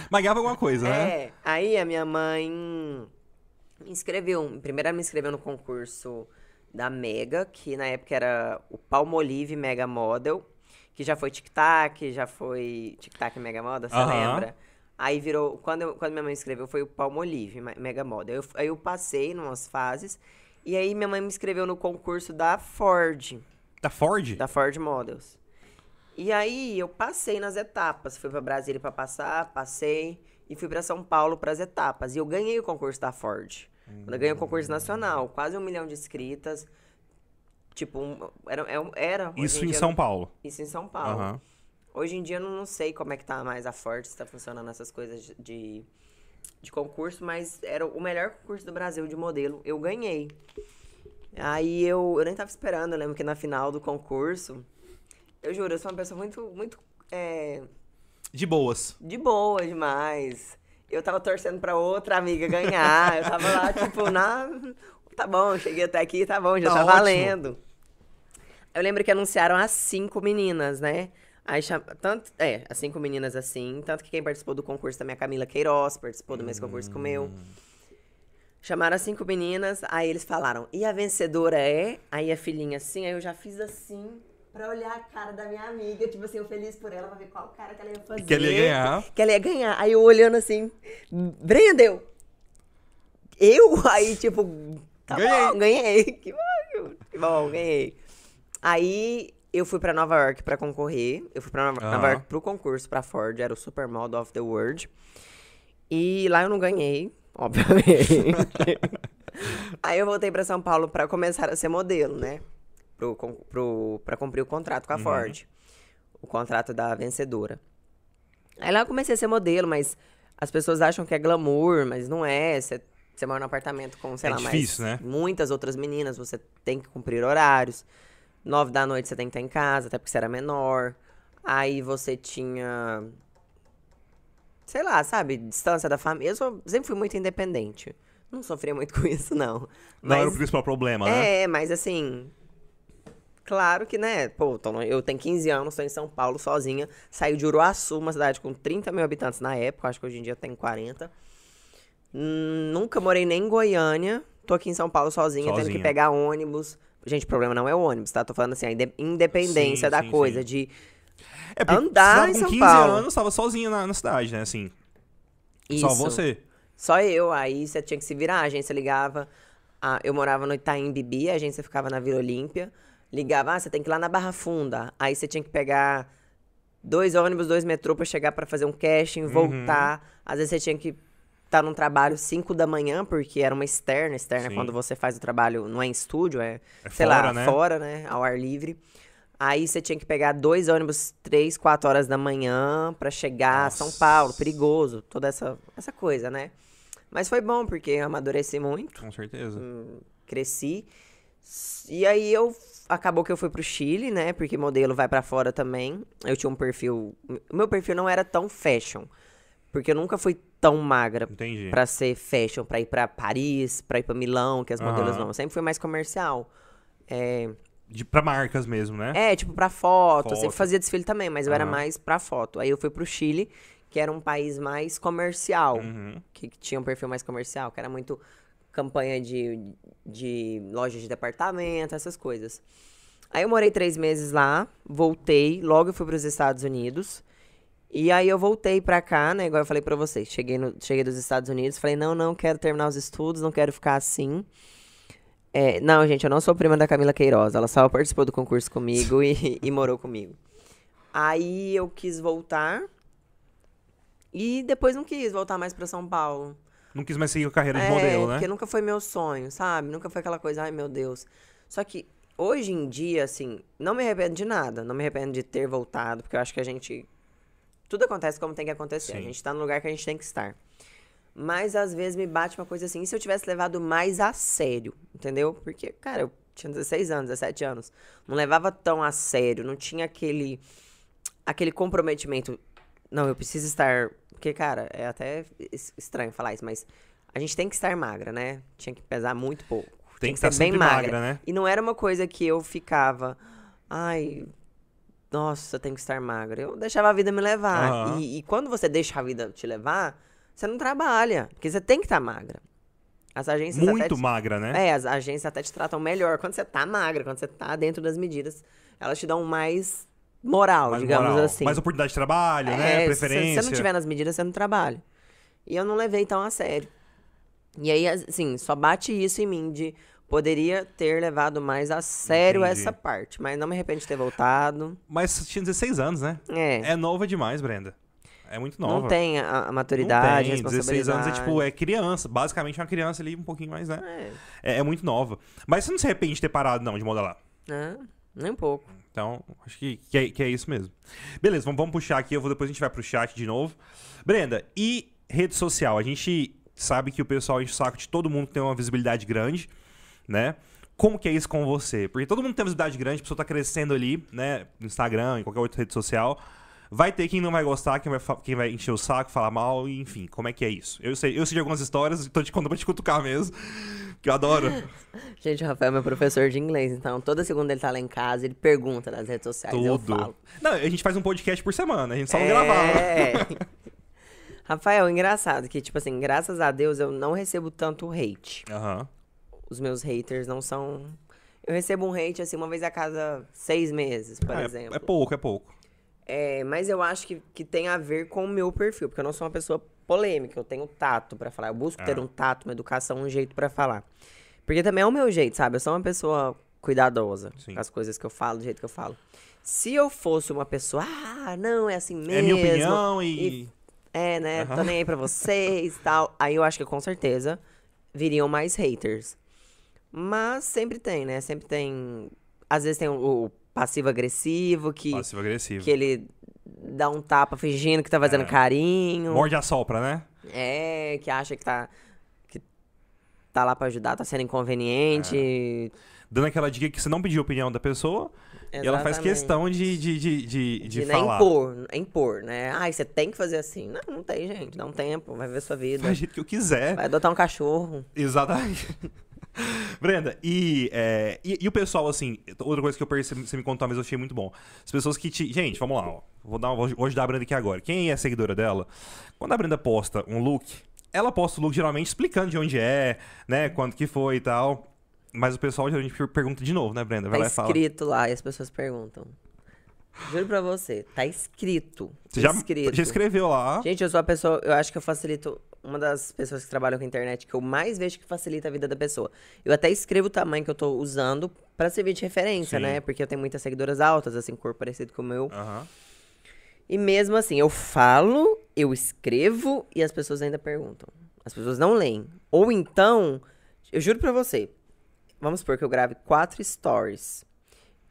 S1: Mas ganhava alguma coisa, né?
S2: É, aí a minha mãe me inscreveu. Primeiro ela me inscreveu no concurso da Mega, que na época era o Palmolive Mega Model que já foi tic-tac, já foi tic-tac Mega Moda, você uhum. lembra? Aí virou, quando, eu, quando minha mãe escreveu, foi o Palmolive Mega Moda. Eu, aí eu passei em umas fases, e aí minha mãe me inscreveu no concurso da Ford.
S1: Da Ford?
S2: Da Ford Models. E aí eu passei nas etapas, fui para Brasília para passar, passei e fui para São Paulo para as etapas. E eu ganhei o concurso da Ford. Hum. Quando eu ganhei o concurso nacional, quase um milhão de inscritas. Tipo, um, era, é era.
S1: Isso em São Paulo.
S2: Isso em São Paulo. Uhum. Hoje em dia eu não sei como é que tá mais a Forte, se tá funcionando essas coisas de, de concurso, mas era o melhor concurso do Brasil de modelo. Eu ganhei. Aí eu, eu nem tava esperando, eu lembro que na final do concurso, eu juro, eu sou uma pessoa muito, muito. É,
S1: de boas.
S2: De boa demais. Eu tava torcendo pra outra amiga ganhar. eu tava lá, tipo, na. Tá bom, cheguei até aqui, tá bom, já tá, tá valendo. Eu lembro que anunciaram as cinco meninas, né? Aí cham... tanto, é, as cinco meninas assim, tanto que quem participou do concurso também é a Camila Queiroz, participou do mesmo concurso que o meu. Chamaram as cinco meninas, aí eles falaram, e a vencedora é? Aí a filhinha assim, aí eu já fiz assim, pra olhar a cara da minha amiga, tipo assim, eu feliz por ela, pra ver qual cara que ela ia fazer.
S1: Que ela ia ganhar.
S2: Que ela ia ganhar. Aí eu olhando assim, Brendeu! Eu? *laughs* Aí, tipo, tá ganhei. bom, ganhei. *laughs* Que bom, que bom, ganhei. Aí eu fui para Nova York para concorrer. Eu fui para Nova, uhum. Nova York pro concurso para Ford, era o Supermodel of the World. E lá eu não ganhei, *laughs* obviamente. Aí eu voltei para São Paulo para começar a ser modelo, né? Pro, pro, pra cumprir o contrato com a uhum. Ford. O contrato da vencedora. Aí lá eu comecei a ser modelo, mas as pessoas acham que é glamour, mas não é. Você mora num apartamento com, sei
S1: É
S2: lá,
S1: difícil,
S2: mais
S1: né?
S2: muitas outras meninas, você tem que cumprir horários. Nove da noite você tem que estar em casa, até porque você era menor. Aí você tinha. Sei lá, sabe? Distância da família. Eu sou- sempre fui muito independente. Não sofria muito *laughs* com isso, não.
S1: Não era o
S2: Mas-
S1: principal problema, né?
S2: é, mas assim. Claro que, né? Pô, tô eu tenho 15 anos, tô em São Paulo sozinha. Saí de Uruaçu, uma cidade com 30 mil habitantes na época. Acho que hoje em dia tem 40. Hum, Nunca morei nem em Goiânia. Tô aqui em São Paulo sozinha, tendo
S1: Sozinha.
S2: que pegar ônibus. Gente, o problema não é o ônibus, tá? Tô falando assim, a inde- independência
S1: Sim,
S2: da
S1: sim,
S2: coisa,
S1: sim.
S2: de
S1: É porque
S2: Andar em
S1: com
S2: São
S1: 15
S2: Paulo.
S1: anos, tava sozinho na, na cidade, né? Assim,
S2: isso.
S1: só você.
S2: Só eu, aí você tinha que se virar, a agência ligava. ah, eu morava no Itaim Bibi, a agência ficava na Vila Olímpia. Ligava, ah, você tem que ir lá na Barra Funda. Aí você tinha que pegar dois ônibus, dois metrô pra chegar pra fazer um casting,
S1: Uhum.
S2: voltar. Às vezes você tinha que estar num trabalho 5 da manhã, porque era uma externa. Externa
S1: Sim.
S2: quando você faz o trabalho, não é em estúdio, é,
S1: É
S2: sei
S1: fora,
S2: lá,
S1: né?
S2: fora, né? Ao ar livre. Aí você tinha que pegar dois ônibus, três, quatro horas da manhã pra chegar a São
S1: Nossa.
S2: Paulo, perigoso, toda essa, essa coisa, né? Mas foi bom, porque eu amadureci muito,
S1: Com certeza.
S2: Hum. cresci. E aí eu acabou que eu fui pro Chile, né? Porque modelo vai pra fora também. Eu tinha um perfil, o meu perfil não era tão fashion, porque eu nunca fui tão magra
S1: Entendi.
S2: pra ser fashion, pra ir pra Paris, pra ir pra Milão, que as modelos
S1: Aham.
S2: vão. Eu sempre fui mais comercial. É,
S1: De, pra marcas mesmo, né?
S2: é, tipo, pra foto. Eu
S1: Foto.
S2: sempre fazia desfile também, mas eu era mais pra foto. Aí eu fui pro Chile, que era um país mais comercial.
S1: Uhum.
S2: Que, que tinha um perfil mais comercial, que era muito campanha de, de loja de departamento, essas coisas. Aí eu morei três meses lá, voltei, logo eu fui pros Estados Unidos. E aí eu voltei pra cá, né? Igual eu falei pra vocês. Cheguei, no, cheguei dos Estados Unidos, falei, não, não, quero terminar os estudos, não quero ficar assim. É, não, gente, eu não sou prima da Camila Queiroz. Ela só participou do concurso comigo e, *laughs* e morou comigo. Aí eu quis voltar. E depois não quis voltar mais pra São Paulo.
S1: Não quis mais seguir a carreira de
S2: é,
S1: modelo, né?
S2: porque nunca foi meu sonho, sabe? Nunca foi aquela coisa, ai meu Deus. Só que hoje em dia, assim, não me arrependo de nada. Não me arrependo de ter voltado, porque eu acho que a gente. Tudo acontece como tem que acontecer. A
S1: Sim.
S2: gente tá no lugar que a gente tem que estar. Mas às vezes me bate uma coisa assim, e se eu tivesse levado mais a sério, entendeu? Porque, cara, eu tinha 16 anos, 17 anos. Não levava tão a sério, não tinha aquele aquele comprometimento. Não, eu preciso estar. Porque, cara, é até es- estranho falar isso, mas a gente tem que estar magra, né? Tinha que pesar muito pouco.
S1: Tem
S2: Tinha
S1: que estar
S2: ser bem magra.
S1: magra, né?
S2: E não era uma coisa que eu ficava. Ai. Nossa, tenho que estar magra. Eu deixava a vida me levar.
S1: Aham.
S2: E, e quando você deixa a vida te levar, você não trabalha. Porque você tem que estar magra. As agências
S1: Muito
S2: te-
S1: magra, né?
S2: é, as agências até te tratam melhor quando você tá magra, quando você tá dentro das medidas. Elas te dão mais moral,
S1: Mais
S2: digamos
S1: moral.
S2: assim.
S1: Mais oportunidade de trabalho, né?
S2: É,
S1: Preferência.
S2: Se você não tiver nas medidas, você não trabalha. E eu não levei tão a sério. E aí, assim, só bate isso em mim de poderia ter levado mais a sério
S1: Entendi.
S2: essa parte. Mas não me arrependo de ter voltado.
S1: Mas tinha 16 anos, né?
S2: É.
S1: É nova demais, Brenda. É muito nova.
S2: não tem a, a
S1: Não
S2: maturidade,
S1: tem. 16
S2: responsabilidade.
S1: anos é tipo, é criança. Basicamente uma criança ali, um pouquinho mais, né?
S2: É.
S1: É, é muito nova. Mas você não se arrepende de ter parado, não, de modelar.
S2: É, nem um pouco.
S1: Então, acho que, que, é, que é isso mesmo. Beleza, vamos, vamos puxar aqui. Eu vou, depois a gente vai pro chat de novo. Brenda, e rede social? A gente sabe que o pessoal enche o saco de todo mundo que tem uma visibilidade grande, né? Como que é isso com você? Porque todo mundo tem visibilidade grande, a pessoa tá crescendo ali, né? No Instagram, em qualquer outra rede social. Vai ter quem não vai gostar, quem vai, quem vai encher o saco, falar mal, enfim, como é que é isso? Eu sei, eu sei de algumas histórias, tô te contando pra te cutucar mesmo, *laughs* que eu adoro. *laughs*
S2: Gente, o Rafael é meu professor de inglês, então toda segunda ele tá lá em casa, ele pergunta nas redes sociais, eu
S1: Tudo.
S2: falo.
S1: Não, a gente faz um podcast por semana, a gente só não gravava.
S2: É. *laughs* Rafael, engraçado que, tipo assim, graças a Deus eu não recebo tanto hate.
S1: Aham.
S2: Os meus haters não são. Eu recebo um hate, assim, uma vez a cada seis meses, por
S1: Ah, é-
S2: exemplo.
S1: É pouco, é pouco.
S2: É, mas eu acho que, que tem a ver com o meu perfil, porque eu não sou uma pessoa polêmica, eu tenho tato pra falar. Eu busco ter
S1: Ah.
S2: um tato, uma educação, um jeito pra falar. Porque também é o meu jeito, sabe? Eu sou uma pessoa cuidadosa
S1: Sim.
S2: com as coisas que eu falo, do jeito que eu falo. Se eu fosse uma pessoa, ah, não, é assim mesmo.
S1: É minha opinião e.
S2: É, né?
S1: Aham.
S2: Tô nem aí pra vocês e tal. Aí eu acho que com certeza viriam mais haters. Mas sempre tem, né? Sempre tem. Às vezes tem o, o passivo-agressivo que,
S1: Passivo-agressivo.
S2: que ele dá um tapa fingindo que tá fazendo
S1: É.
S2: carinho.
S1: Morde a sopra, né?
S2: É, que acha que tá. Que tá lá pra ajudar, tá sendo inconveniente.
S1: É. Dando aquela dica que você não pediu a opinião da pessoa. Exatamente. E ela faz questão de, de, de, de, de, de falar.
S2: impor, impor, né? Ai, você tem que fazer assim. Não, não tem, gente. Dá um tempo, vai ver sua vida.
S1: Faz jeito que eu quiser.
S2: Vai adotar um cachorro.
S1: Exatamente. *laughs* *laughs* Brenda, e, é, e, e, o pessoal, assim, outra coisa que eu percebi, você me contou, mas eu achei muito bom. As pessoas que te. Gente, vamos lá, ó. Vou, dar, vou ajudar a Brenda aqui agora. Quem é seguidora dela, quando a Brenda posta um look, ela posta o look geralmente explicando de onde é, né? Quanto que foi e tal. Mas o pessoal geralmente pergunta de novo, né, Brenda?
S2: Vai
S1: tá
S2: lá escrito lá e as pessoas perguntam. Juro pra você, tá escrito.
S1: Você já, escrito. já escreveu lá?
S2: Gente, eu sou a pessoa, eu acho que eu facilito, uma das pessoas que trabalham com internet que eu mais vejo que facilita a vida da pessoa. Eu até escrevo o tamanho que eu tô usando pra servir de referência, Sim. né? Porque eu tenho muitas seguidoras altas, assim, corpo parecido com o meu.
S1: Uhum.
S2: E mesmo assim, eu falo, eu escrevo e as pessoas ainda perguntam. As pessoas não leem. Ou então, eu juro pra você, vamos supor que eu grave quatro stories.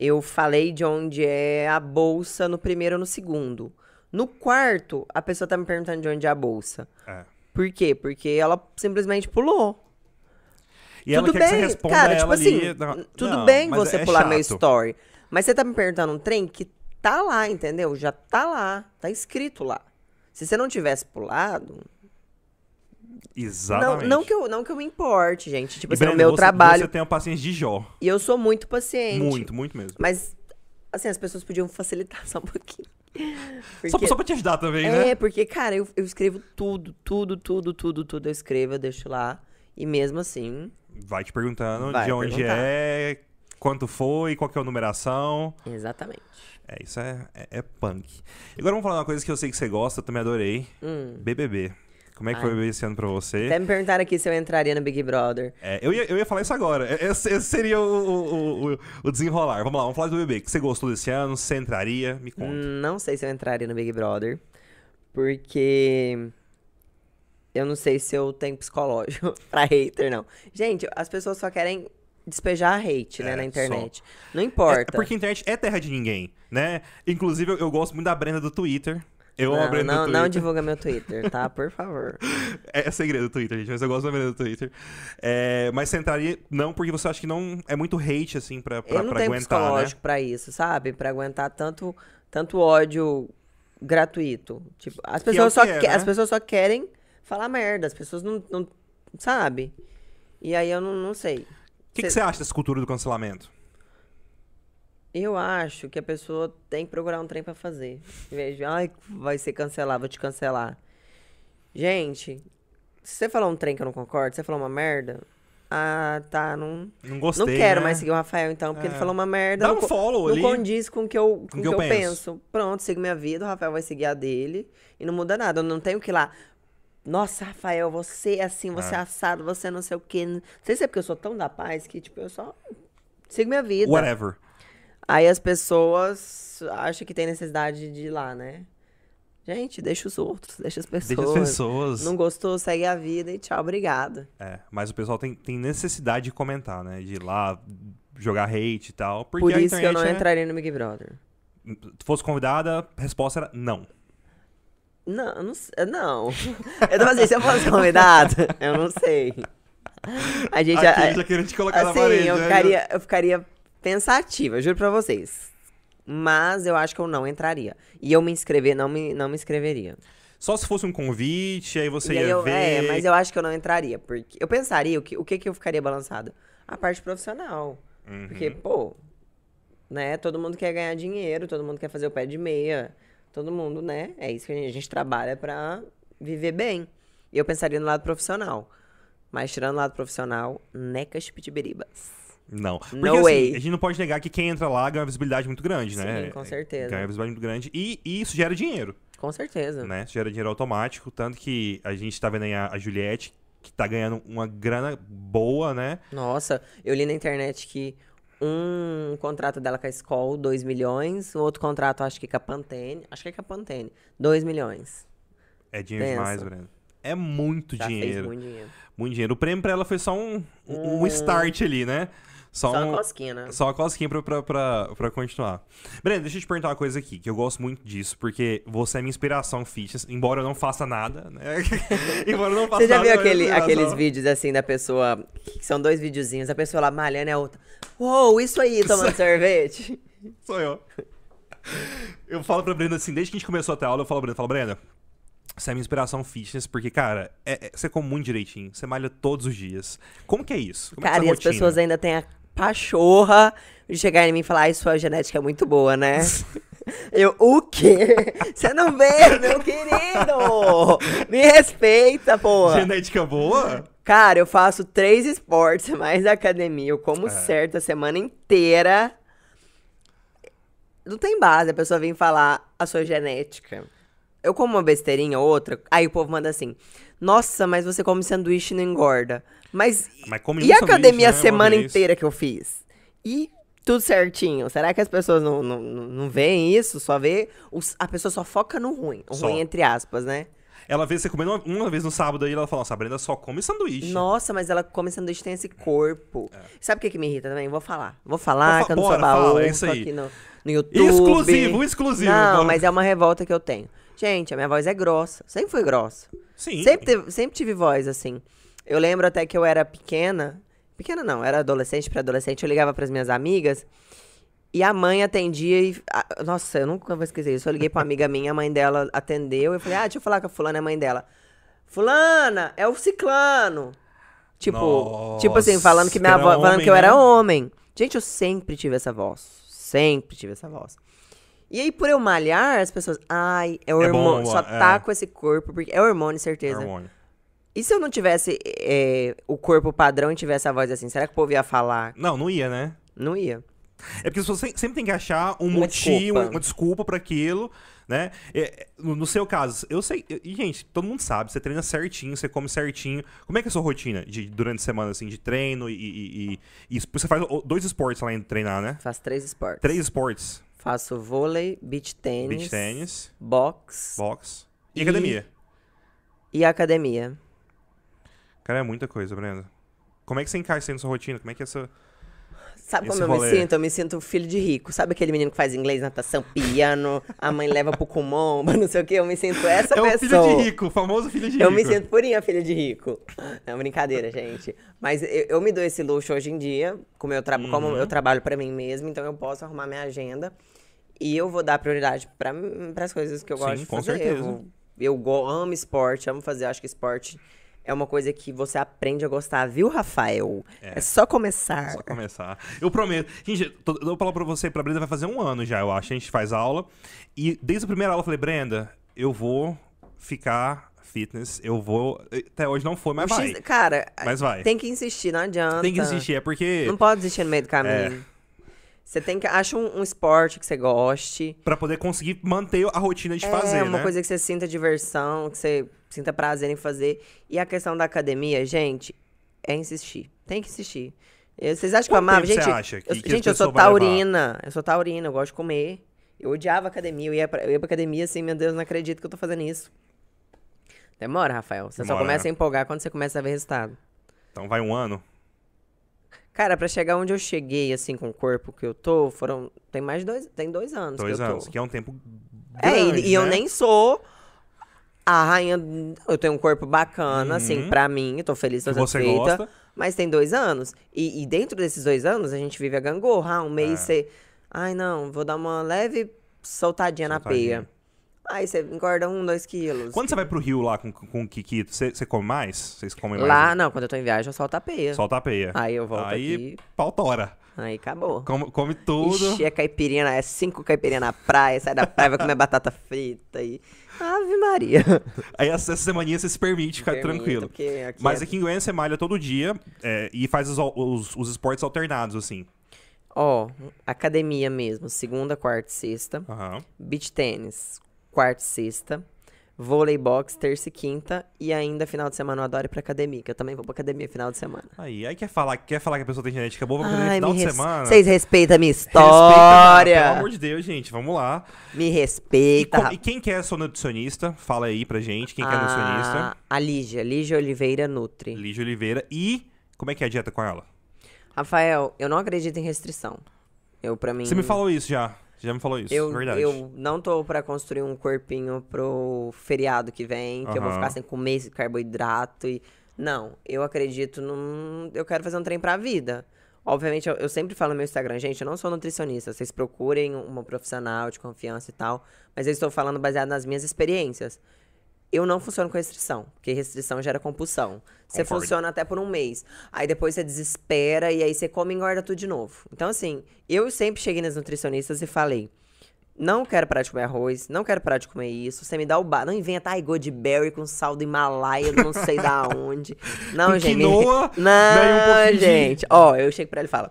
S2: Eu falei de onde é a bolsa no primeiro ou no segundo. No quarto, a pessoa tá me perguntando de onde é a bolsa.
S1: É.
S2: Por quê? Porque ela simplesmente pulou.
S1: E tudo bem, cara, tipo
S2: assim,
S1: ali, não,
S2: tudo
S1: não,
S2: bem você
S1: é
S2: pular
S1: chato.
S2: meu story. Mas você tá me perguntando um trem que tá lá, entendeu? Já tá lá, tá escrito lá. Se você não tivesse pulado,
S1: Exatamente.
S2: Não, não, que eu, não que eu me importe, gente. Tipo
S1: e
S2: assim,
S1: Brenda,
S2: o meu
S1: você,
S2: trabalho.
S1: Você tem uma paciência de Jó.
S2: E eu sou muito paciente.
S1: Muito, muito mesmo.
S2: Mas, assim, as pessoas podiam facilitar *laughs* só um pouquinho.
S1: Porque... Só, só pra te ajudar também,
S2: é,
S1: né?
S2: É, porque, cara, eu, eu escrevo tudo, tudo, tudo, tudo, tudo. Eu escrevo, eu deixo lá. E mesmo assim.
S1: Vai te perguntando
S2: vai
S1: de onde
S2: perguntar.
S1: é, quanto foi, qual que é a numeração.
S2: Exatamente.
S1: É, isso é, é, é punk. E agora vamos falar uma coisa que eu sei que você gosta, eu também adorei.
S2: Hum.
S1: BBB. Como é que
S2: Ai.
S1: foi esse ano pra você?
S2: Até me perguntaram aqui se eu entraria no Big Brother.
S1: É, eu, ia, eu ia falar isso agora. Esse, esse seria o, o, o, desenrolar. Vamos lá, vamos falar do BBB. O que você gostou desse ano? Você entraria? Me conta.
S2: Não sei se eu entraria no Big Brother. Porque. Eu não sei se eu tenho psicológico *laughs* pra hater, não. Gente, as pessoas só querem despejar hate, né,
S1: É,
S2: na
S1: só.
S2: internet. Não importa.
S1: É, porque a internet é terra de ninguém, né? Inclusive, eu, eu gosto muito da Brenda do Twitter. Eu
S2: não,
S1: Brenda
S2: não, não divulga meu Twitter, tá? Por favor. *laughs*
S1: É, é segredo do Twitter, gente, mas eu gosto da Brenda do Twitter. É, mas você entraria, não, porque você acha que não é muito hate, assim, pra, pra,
S2: eu não
S1: pra
S2: tenho
S1: aguentar, né?
S2: psicológico pra isso, sabe? Pra aguentar tanto, tanto ódio gratuito. Tipo, as
S1: Que é
S2: pessoas,
S1: o
S2: só,
S1: que é,
S2: que-
S1: né?
S2: as pessoas só querem falar merda. As pessoas não. não sabe? E aí eu não, não sei.
S1: O que, que
S2: Cê-
S1: você acha dessa cultura do cancelamento?
S2: Eu acho que a pessoa tem que procurar um trem pra fazer. Em vez de, ai, vai ser cancelar, vou te cancelar. Gente, se você falar um trem que eu não concordo, se você falar uma merda, ah, tá, não.
S1: Não gostei,
S2: não quero
S1: né?
S2: mais seguir o Rafael, então, porque
S1: É.
S2: ele falou uma merda.
S1: Dá
S2: não
S1: um
S2: co-
S1: follow
S2: não
S1: ali.
S2: condiz com o que eu, com
S1: que
S2: o
S1: eu
S2: que eu
S1: penso.
S2: penso. Pronto, sigo minha vida, o Rafael vai seguir a dele e não muda nada. Eu não tenho que ir lá. Nossa, Rafael, você é assim, você é
S1: É.
S2: assado, você não sei o quê. Não sei se é porque eu sou tão da paz que, tipo, eu só sigo minha vida.
S1: Whatever.
S2: Aí as pessoas acham que tem necessidade de ir lá, né? Gente, deixa os outros, deixa as pessoas.
S1: Deixa as pessoas.
S2: Não gostou, segue a vida e tchau, obrigada.
S1: É, mas o pessoal tem, tem necessidade de comentar, né? De ir lá jogar hate e tal. Porque
S2: Por isso que eu não
S1: é-
S2: entraria no Big Brother.
S1: Se fosse convidada, a resposta era não.
S2: Não, eu não sei. Não. *laughs* Eu tô fazendo, se eu fosse convidado, eu não sei. A gente.
S1: Aqui,
S2: a-
S1: já querendo te colocar na
S2: assim,
S1: parede.
S2: eu
S1: né?
S2: ficaria, eu ficaria pensativa, juro pra vocês. Mas eu acho que eu não entraria. E eu me inscrever, não me, não me inscreveria.
S1: Só se fosse um convite, aí você
S2: E aí
S1: ia
S2: eu-
S1: ver.
S2: É, mas eu acho que eu não entraria. Porque eu pensaria o que, o que, que eu ficaria balançado? A parte profissional.
S1: Uhum.
S2: Porque, pô, né? Todo mundo quer ganhar dinheiro, todo mundo quer fazer o pé de meia. Todo mundo, né? É isso que a gente, a gente trabalha pra viver bem. E eu pensaria no lado profissional. Mas tirando o lado profissional, necas pitibiribas.
S1: Não. Porque
S2: No
S1: assim,
S2: way.
S1: a gente não pode negar que quem entra lá ganha uma visibilidade muito grande, né?
S2: Sim, com certeza.
S1: Ganha uma visibilidade muito grande. E, e isso gera dinheiro,
S2: Com certeza.
S1: né? Isso gera dinheiro automático. Tanto que a gente tá vendo aí a, a Juliette, que tá ganhando uma grana boa, né?
S2: Nossa, eu li na internet que um contrato dela com a Skol, 2 milhões. O outro contrato, acho que com a Pantene. Acho que é com a Pantene. 2 milhões.
S1: É dinheiro
S2: Pensa.
S1: demais, Breno. É muito
S2: Já
S1: dinheiro.
S2: fez muito dinheiro.
S1: Muito dinheiro. O prêmio pra ela foi só um, um, um
S2: Hum.
S1: start ali, né?
S2: Só, só um, uma cosquinha, né?
S1: Só uma cosquinha pra, pra, pra, pra, continuar. Breno, deixa eu te perguntar uma coisa aqui, que eu gosto muito disso, porque você é minha inspiração fitness, embora eu não faça nada, né? *laughs*
S2: embora eu não faça Você já viu nada, é aquele, aqueles vídeos assim da pessoa, que são dois videozinhos, a pessoa lá malhando e a outra, uou, isso aí, tomando *laughs* sorvete?
S1: Sou eu. Eu falo pra Brenda assim, desde que a gente começou a ter aula, eu falo pra Brenda, falo, Brenda, você é minha inspiração fitness, porque, cara, é, é, você come muito direitinho, você malha todos os dias. Como que é isso? Como
S2: é cara,
S1: é
S2: e as pessoas ainda têm a pachorra de chegar em mim e falar, ai, sua genética é muito boa, né? *laughs* Eu, o quê? Você não vê, meu querido? Me respeita, porra.
S1: Genética boa?
S2: Cara, eu faço três esportes, mais academia. Eu como é. certo a semana inteira. Não tem base a pessoa vir falar a sua genética. Eu como uma besteirinha ou outra, aí o povo manda assim: Nossa, mas você come sanduíche e não engorda. Mas, mas e a academia a né, semana inteira que eu fiz? E tudo certinho. Será que as pessoas não, não, não veem isso? Só vê. Os, a pessoa só foca no ruim. O só. ruim, entre aspas, né?
S1: Ela vê você comendo uma, uma, vez no sábado aí, ela fala, nossa, a Brenda só come sanduíche.
S2: Nossa, mas ela come sanduíche tem esse corpo. É. Sabe o que, que me irrita também? Vou falar. Vou falar, Vou que eu não sou baú, é isso aí. aqui no, no YouTube.
S1: Exclusivo, exclusivo.
S2: Não, mas é uma revolta que eu tenho. Gente, a minha voz é grossa. Sempre foi grossa. Sim. Sempre, teve, sempre tive voz, assim. Eu lembro até que eu era pequena. Pequena não, era adolescente para adolescente. Eu ligava para minhas amigas. E a mãe atendia e. A, nossa, eu nunca vou esquecer isso. Eu liguei pra uma amiga minha, a mãe dela atendeu. Eu falei, ah, deixa eu falar com a fulana, é a mãe dela. Fulana, é o ciclano. Tipo, nossa, tipo assim, falando que minha avó. Falando homem, que eu era né? homem. Gente, eu sempre tive essa voz. Sempre tive essa voz. E aí, por eu malhar, as pessoas. Ai, é o é hormônio. Bom, só tá é. com esse corpo. Porque é hormônio, certeza. É hormônio. E se eu não tivesse é, o corpo padrão e tivesse a voz assim, será que o povo ia falar?
S1: Não, não ia, né?
S2: Não ia.
S1: É porque você sempre tem que achar um uma motivo, desculpa. uma desculpa para aquilo, né? É, no, seu caso, eu sei. E, gente, todo mundo sabe, você treina certinho, você come certinho. Como é que é a sua rotina de, durante a semana, assim, de treino e, e, e, e Você faz dois esportes além de treinar, né?
S2: Faz três esportes.
S1: Três esportes.
S2: Faço vôlei, beach tênis.
S1: Beach tênis.
S2: Box.
S1: Box. E academia.
S2: E academia.
S1: Cara, é muita coisa, Brenda. Como é que você encaixa isso aí na sua rotina? Como é que é essa.
S2: Sabe como eu rolê? me sinto? Eu me sinto filho de rico. Sabe aquele menino que faz inglês, natação, piano, a mãe leva pro Kumomba, *laughs* não sei o quê? Eu me sinto essa é pessoa. É o
S1: filho de rico, o famoso filho de rico.
S2: Eu me sinto purinha filho de rico. É brincadeira, gente. Mas eu, eu, me dou esse luxo hoje em dia, como eu, tra uhum. como eu trabalho para mim mesmo, então eu posso arrumar minha agenda. E eu vou dar prioridade para as coisas que eu gosto Sim, de fazer. Com certeza. Eu, eu amo esporte, amo fazer, acho que esporte é uma coisa que você aprende a gostar, viu, Rafael? É, é só começar.
S1: Só começar. Eu prometo. Gente, eu vou falar pra você, pra Brenda vai fazer um ano já, eu acho. A gente faz aula. E desde a primeira aula eu falei, Brenda, eu vou ficar fitness, eu vou. Até hoje não foi, mas vai.
S2: Cara,
S1: mas vai.
S2: Tem que insistir, não adianta.
S1: Tem que insistir, é porque.
S2: Não pode desistir no meio do caminho. É. Você tem que. Acha um, um, esporte que você goste.
S1: para poder conseguir manter a rotina de é, fazer. É,
S2: uma
S1: né?
S2: coisa que você sinta diversão, que você sinta prazer em fazer. E a questão da academia, gente, é insistir. Tem que insistir. Vocês acham que eu amava? Gente,
S1: você acha que,
S2: eu,
S1: que
S2: gente, eu sou taurina. Eu sou taurina, eu gosto de comer. Eu odiava academia. Eu ia, pra, eu ia pra academia assim, meu Deus, não acredito que eu tô fazendo isso. Demora, Rafael. Você Demora, só começa né? a empolgar quando você começa a ver resultado.
S1: Então vai um ano?
S2: Cara, para chegar onde eu cheguei, assim, com o corpo que eu tô, foram. Tem mais de dois. Tem dois anos.
S1: Dois
S2: que
S1: anos,
S2: tô.
S1: que é um tempo.
S2: Grande,
S1: é,
S2: e, e eu
S1: né?
S2: nem sou a rainha. Eu tenho um corpo bacana, assim, uhum. assim, pra mim. Eu tô feliz, tô satisfeita. Gosta. Mas tem dois anos. E, e, dentro desses dois anos, a gente vive a gangorra. Um mês é. você. Ai, não, vou dar uma leve soltadinha, soltadinha. na peia. Aí você engorda um, dois quilos.
S1: Quando você vai pro Rio lá com, com o Kikito, você, você come mais? Vocês comem mais?
S2: Lá, não. Quando eu tô em viagem, eu solto a peia.
S1: Solta a peia.
S2: Aí eu volto
S1: Aí,
S2: aqui.
S1: pau tora.
S2: Aí acabou.
S1: Come, come tudo.
S2: Ixi, é caipirinha, é cinco caipirinha na praia, sai da praia, vai comer batata frita e... Ave Maria. *laughs*
S1: Aí essa semaninha você se permite ficar permito, tranquilo. Aqui Mas é... aqui em Goiânia você malha todo dia é, e faz os, os, os esportes alternados, assim.
S2: Ó, academia mesmo, segunda, quarta e sexta.
S1: Uhum.
S2: Beach tênis, quarta e sexta. Vôlei box, terça e quinta. E ainda final de semana eu adoro ir pra academia, que eu também vou pra academia final de semana.
S1: Aí, aí quer falar, quer falar que a pessoa tem genética boa pra academia Ai, final de res... semana?
S2: Vocês respeitam a minha história. Respeita,
S1: pelo amor de Deus, gente, vamos lá.
S2: Me respeita.
S1: E, e quem quer ser nutricionista? Fala aí pra gente, quem a... quer nutricionista?
S2: A Lígia, Lígia Oliveira Nutri.
S1: Lígia Oliveira. E como é que é a dieta com ela?
S2: Rafael, eu não acredito em restrição. Eu, pra mim.
S1: Você me falou isso já. Já me falou isso,
S2: eu,
S1: verdade.
S2: Eu não tô pra construir um corpinho pro feriado que vem, que eu vou ficar sem comer carboidrato e. Não, eu acredito num. Eu quero fazer um trem pra vida. Obviamente, eu, eu, sempre falo no meu Instagram, gente, eu não sou nutricionista. Vocês procurem uma profissional de confiança e tal. Mas eu estou falando baseado nas minhas experiências. Eu não funciono com restrição, porque restrição gera compulsão. Você funciona até por um mês. Aí depois você desespera e aí você come e engorda tudo de novo. Então, assim, eu sempre cheguei nas nutricionistas e falei: não quero parar de comer arroz, não quero parar de comer isso. Você me dá o bar. Não inventa, ai, Goldberry com sal do Himalaia, não sei da *laughs* onde. Não,
S1: com
S2: gente.
S1: Quinoa,
S2: não, um gente. De... Ó, eu chego pra ele e falo: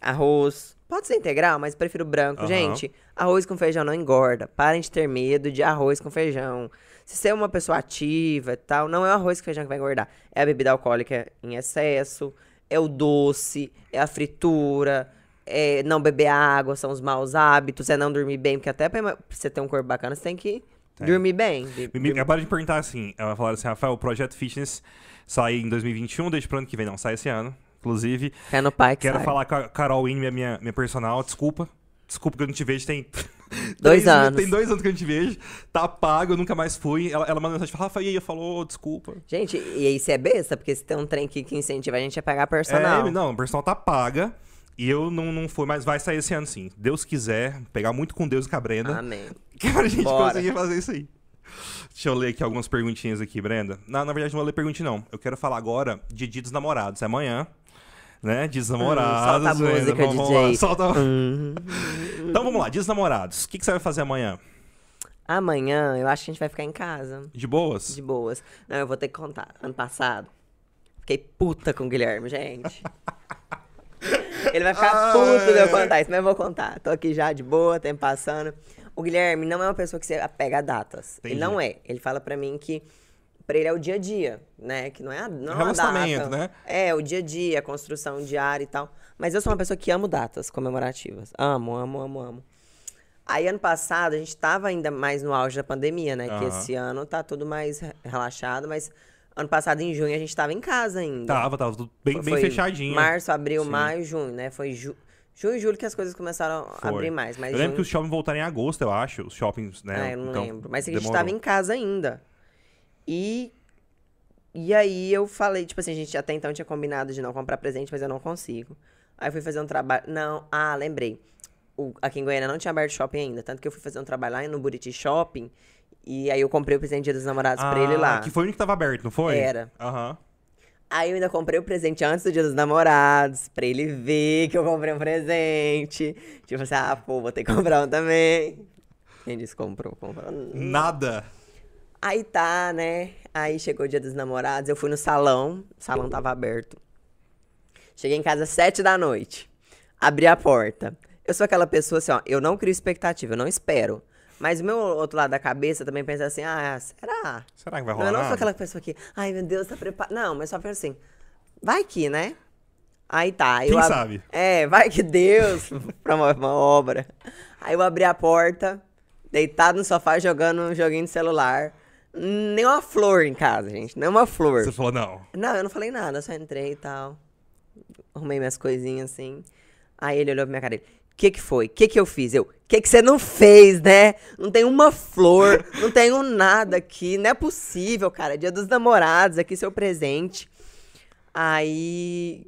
S2: arroz, pode ser integral, mas prefiro branco. Uhum. Gente, arroz com feijão não engorda. Parem de ter medo de arroz com feijão. Se você é uma pessoa ativa e tal, não é o arroz com feijão que vai engordar. É a bebida alcoólica em excesso, é o doce, é a fritura, é não beber água, são os maus hábitos, é não dormir bem, porque até pra você ter um corpo bacana, você tem que tem. dormir bem.
S1: Me, acabaram de perguntar assim, ela falou assim, Rafael, o Projeto Fitness sai em 2021, desde pro ano que vem, não, sai esse ano. Inclusive,
S2: é no pai que
S1: quero
S2: sai.
S1: falar com a Carol Wynn, minha, minha, minha personal, desculpa. Desculpa que eu não te vejo, tem *laughs*
S2: Dois três, anos.
S1: Tem dois anos que a gente vejo. Tá pago, eu nunca mais fui. Ela, ela mandou mensagem e falou, Rafa, e aí? Falou, desculpa.
S2: Gente, e aí você é besta? Porque se tem um trem que, que incentiva a gente a pagar personal.
S1: É, não, o personal tá paga. E eu não, não fui, mas vai sair esse ano sim. Deus quiser, pegar muito com Deus e com a Brenda.
S2: Amém. *laughs*
S1: Que a gente Bora. conseguir fazer isso aí. Deixa eu ler aqui algumas perguntinhas aqui, Brenda. Não, na verdade não vou ler perguntinha não. Eu quero falar agora de Dia dos Namorados. É amanhã né? Dias namorados.
S2: Hum, solta a música,
S1: vamos,
S2: DJ.
S1: Lá, solta... Hum. então vamos lá, dias namorados. O que, que você vai fazer amanhã?
S2: Amanhã, eu acho que a gente vai ficar em casa.
S1: De boas?
S2: De boas. Não, eu vou ter que contar. Ano passado, fiquei puta com o Guilherme, gente. *laughs* Ele vai ficar puto de eu contar isso, mas eu vou contar. Tô aqui já de boa, tempo passando. O Guilherme não é uma pessoa que se apega a datas. Entendi. Ele não é. Ele fala para mim que para ele é o dia a dia, né? Que não é a, não é
S1: Relacionamento, né?
S2: É, o dia a dia, a construção diária e tal. Mas eu sou uma pessoa que amo datas comemorativas. Amo, amo, amo, amo. Aí, ano passado, a gente tava ainda mais no auge da pandemia, né? Uhum. Que esse ano tá tudo mais relaxado, mas ano passado, em junho, a gente tava em casa ainda.
S1: Tava, tava tudo bem, bem fechadinho.
S2: Março, abril, Sim. maio, junho, né? Foi ju... junho e julho que as coisas começaram Foi. a abrir mais. Mas
S1: eu lembro
S2: junho...
S1: que os shoppings voltaram em agosto, eu acho. Os shoppings, né?
S2: É, eu não então, lembro. Mas a gente demorou. tava em casa ainda. E e aí eu falei, tipo assim, a gente até então tinha combinado de não comprar presente, mas eu não consigo. Aí eu fui fazer um trabalho. Não, ah, lembrei. O, aqui em Goiânia não tinha aberto shopping ainda. Tanto que eu fui fazer um trabalho lá no Buriti Shopping. E aí eu comprei o presente dos namorados ah, pra ele lá.
S1: Que foi o único que tava aberto, não foi?
S2: Era.
S1: Aham. Uhum.
S2: Aí eu ainda comprei o presente antes do dia dos namorados, pra ele ver que eu comprei um presente. Tipo assim, ah, pô, vou ter que *laughs* comprar um também. Quem disse comprou? Comprou.
S1: Nada.
S2: Aí tá, né? Aí chegou o dia dos namorados, eu fui no salão, o salão tava aberto. Cheguei em casa às sete da noite. Abri a porta. Eu sou aquela pessoa assim, ó, eu não crio expectativa, eu não espero. Mas o meu outro lado da cabeça também pensa assim, ah, será?
S1: Será que vai rolar?
S2: Eu não sou aquela pessoa que, ai meu Deus, tá preparado. Não, mas só penso assim, vai que, né? Aí tá.
S1: Quem
S2: ab...
S1: sabe?
S2: É, vai que Deus *laughs* promove uma obra. Aí eu abri a porta, deitado no sofá jogando um joguinho de celular nem uma flor em casa, gente. Nem uma flor.
S1: Você falou não?
S2: Não, eu não falei nada, só entrei e tal. Arrumei minhas coisinhas assim. Aí ele olhou pra minha cara e o que que foi? O que que eu fiz? Eu, o que que você não fez, né? Não tem uma flor, não tenho nada aqui. Não é possível, cara. É dia dos namorados, aqui seu presente. Aí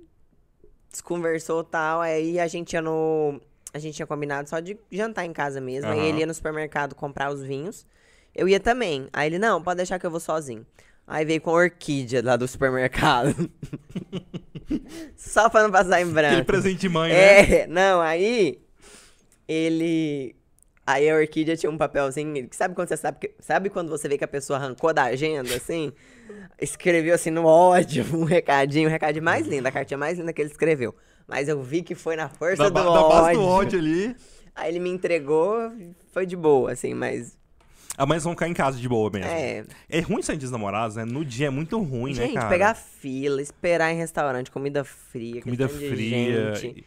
S2: desconversou tal. Aí a gente ia no. A gente tinha combinado só de jantar em casa mesmo. Uhum. Aí ele ia no supermercado comprar os vinhos. Eu ia também. Aí ele, não, pode deixar que eu vou sozinho. Aí veio com a orquídea lá do supermercado. *laughs* Só pra não passar em branco. Aquele
S1: presente de mãe,
S2: né? É, não, aí ele. Aí a orquídea tinha um papelzinho. Sabe quando você sabe que, Sabe quando você vê que a pessoa arrancou da agenda, assim? Escreveu assim no ódio, um recadinho, o um recadinho mais lindo, a cartinha mais linda que ele escreveu. Mas eu vi que foi na força da, do da ódio. base do
S1: ódio ali.
S2: Aí ele me entregou, foi de boa, assim, mas
S1: Amanhã vão ficar em casa de boa mesmo.
S2: É.
S1: É ruim sair dos namorados, né? No dia é muito ruim,
S2: gente,
S1: né, cara?
S2: Gente, pegar fila, esperar em restaurante, comida fria,
S1: comida fria.
S2: Gente.